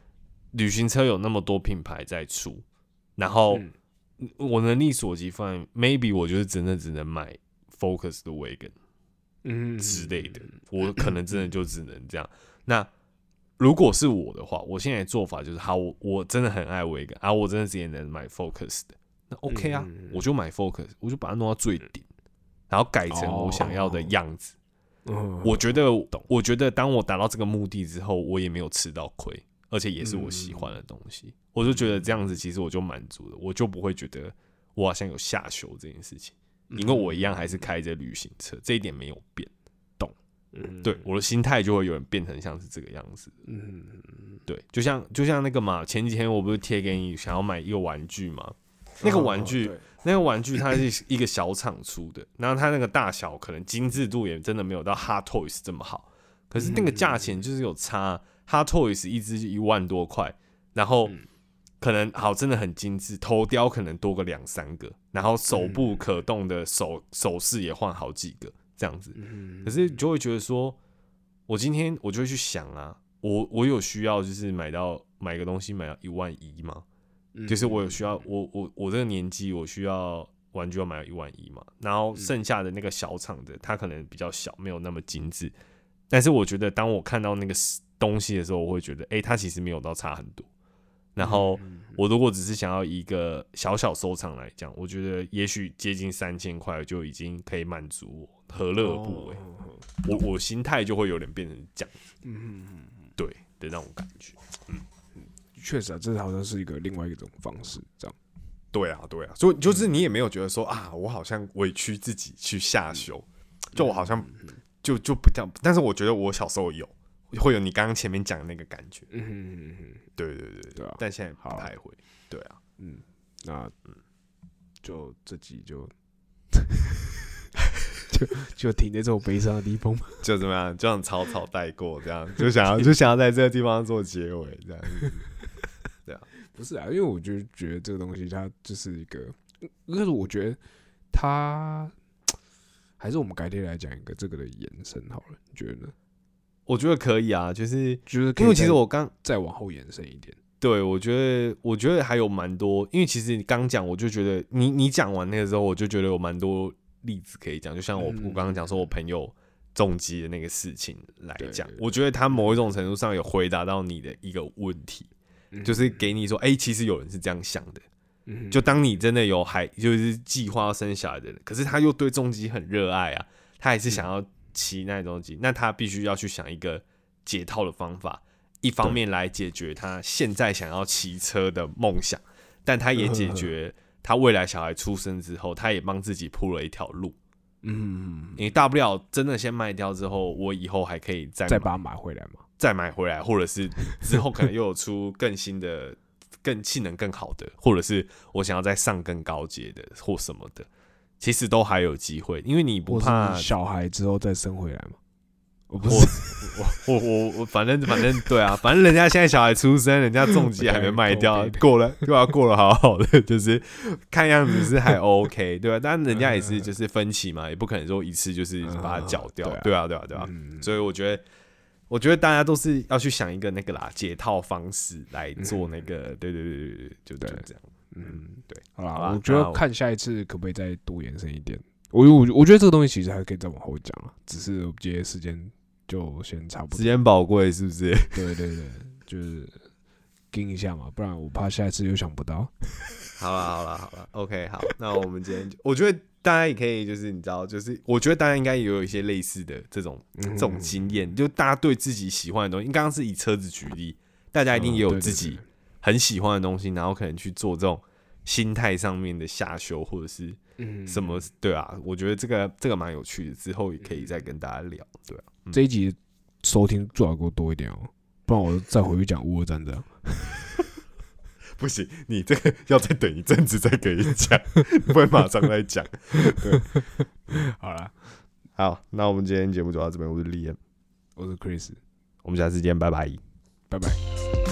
旅行车有那么多品牌在出，然后嗯我能力所及范围，maybe 我就是真的只能买 Focus 的 Wagon 嗯。之类的，我可能真的就只能这样。那如果是我的话，我现在做法就是，好，我我真的很爱 Wagon 啊，我真的只也能买 Focus 的，那 OK 啊，嗯我就买 Focus，我就把它弄到最顶，然后改成我想要的样子。嗯。我觉得，我觉得当我达到这个目的之后，我也没有吃到亏，而且也是我喜欢的东西。我就觉得这样子，其实我就满足了，我就不会觉得我好像有下修这件事情，因为我一样还是开着旅行车，这一点没有变。嗯对，我的心态就会有点变成像是这个样子。嗯对，就像就像那个嘛，前几天我不是贴给你想要买一个玩具嘛，那个玩具哦那个玩具它是一个小厂出的，然后它那个大小可能精致度也真的没有到 Hot Toys 这么好，可是那个价钱就是有差，Hot Toys 一只一万多块，然后嗯。可能好真的很精致，头雕可能多个两三个，然后手嗯。部可动的手手饰也换好几个这样子，嗯。可是就会觉得说，我今天我就会去想啊，我我有需要就是买到买个东西买到一万一吗？嗯就是我有需要，我我我这个年纪我需要玩具要买到一万一嘛，然后剩下的那个小厂的它可能比较小，没有那么精致，但是我觉得当我看到那个东西的时候，我会觉得，诶，它其实没有到差很多。然后我如果只是想要一个小小收藏来讲，我觉得也许接近三千块就已经可以满足我，何乐而不为？哦我我心态就会有点变成这样，嗯嗯对的那种感觉。嗯。确实啊，这好像是一个另外一种方式，这样。对啊，对啊，所以就是你也没有觉得说啊，我好像委屈自己去下修，就我好像就就不这样，但是我觉得我小时候有会有你刚刚前面讲的那个感觉，嗯哼嗯嗯，对对对对啊但现在不太会，对啊，嗯，那就这集就 就就停在这种悲伤的地方吧。就怎么样，就想草草带过，这样就想要 就想要在这个地方做结尾，这样子。不是啊，因为我就觉得这个东西它就是一个，但是我觉得它还是我们改天来讲一个这个的延伸好了，你觉得呢？我觉得可以啊，就是就是因为其实我刚再往后延伸一点，对我觉得我觉得还有蛮多，因为其实你刚讲，我就觉得你你讲完那个时候，我就觉得有蛮多例子可以讲，就像我、嗯我刚刚讲说，我朋友重机的那个事情来对讲，我觉得他某一种程度上有回答到你的一个问题，嗯就是给你说，哎、其实有人是这样想的。嗯就当你真的有还，就是计划要生小孩的人，可是他又对重疾很热爱啊，他还是想要骑那东西，那他必须要去想一个解套的方法，一方面来解决他现在想要骑车的梦想，但他也解决他未来小孩出生之后，他也帮自己铺了一条路。嗯，你大不了真的先卖掉之后，我以后还可以再再把它买回来嘛。再买回来，或者是之后可能又有出更新的、更性能更好的，或者是我想要再上更高阶的或什么的，其实都还有机会，因为你不怕是小孩之后再生回来嘛？我不我是，我我我反正反正对啊，反正人家现在小孩出生，人家重疾还没卖掉，过了对啊，过了好好的，就是看样子是还 OK，对吧、但人家也是就是分歧嘛，也不可能说一次就是把它缴掉，嗯对啊对啊对啊，嗯所以我觉得。我觉得大家都是要去想一个那个啦解套方式来做那个，对对对对对，就就对这样。嗯，对，好啦，好啦我觉得看下一次可不可以再多延伸一点。我我我觉得这个东西其实还可以再往后讲啊，只是我觉得时间就先差不多。时间宝贵是不是？对对对，就是盯一下嘛，不然我怕下一次又想不到。好了好了好了，OK 好，那我们今天就，我觉得大家也可以就是你知道，就是我觉得大家应该也有一些类似的这种这这种经验，就大家对自己喜欢的东西，刚刚是以车子举例，大家一定也有自己很喜欢的东西，然后可能去做这种心态上面的下修，或者是嗯什么，对啊，我觉得这个这个蛮有趣的，之后也可以再跟大家聊，对啊，这一集收听最好给我多一点哦，不然我再回去讲乌俄战争。不行，你这个要再等一阵子再给你讲，不会马上再讲。好了，好，那我们今天节目就到这边，我是 Liam，我是 Chris，我们下次见，拜拜。拜拜。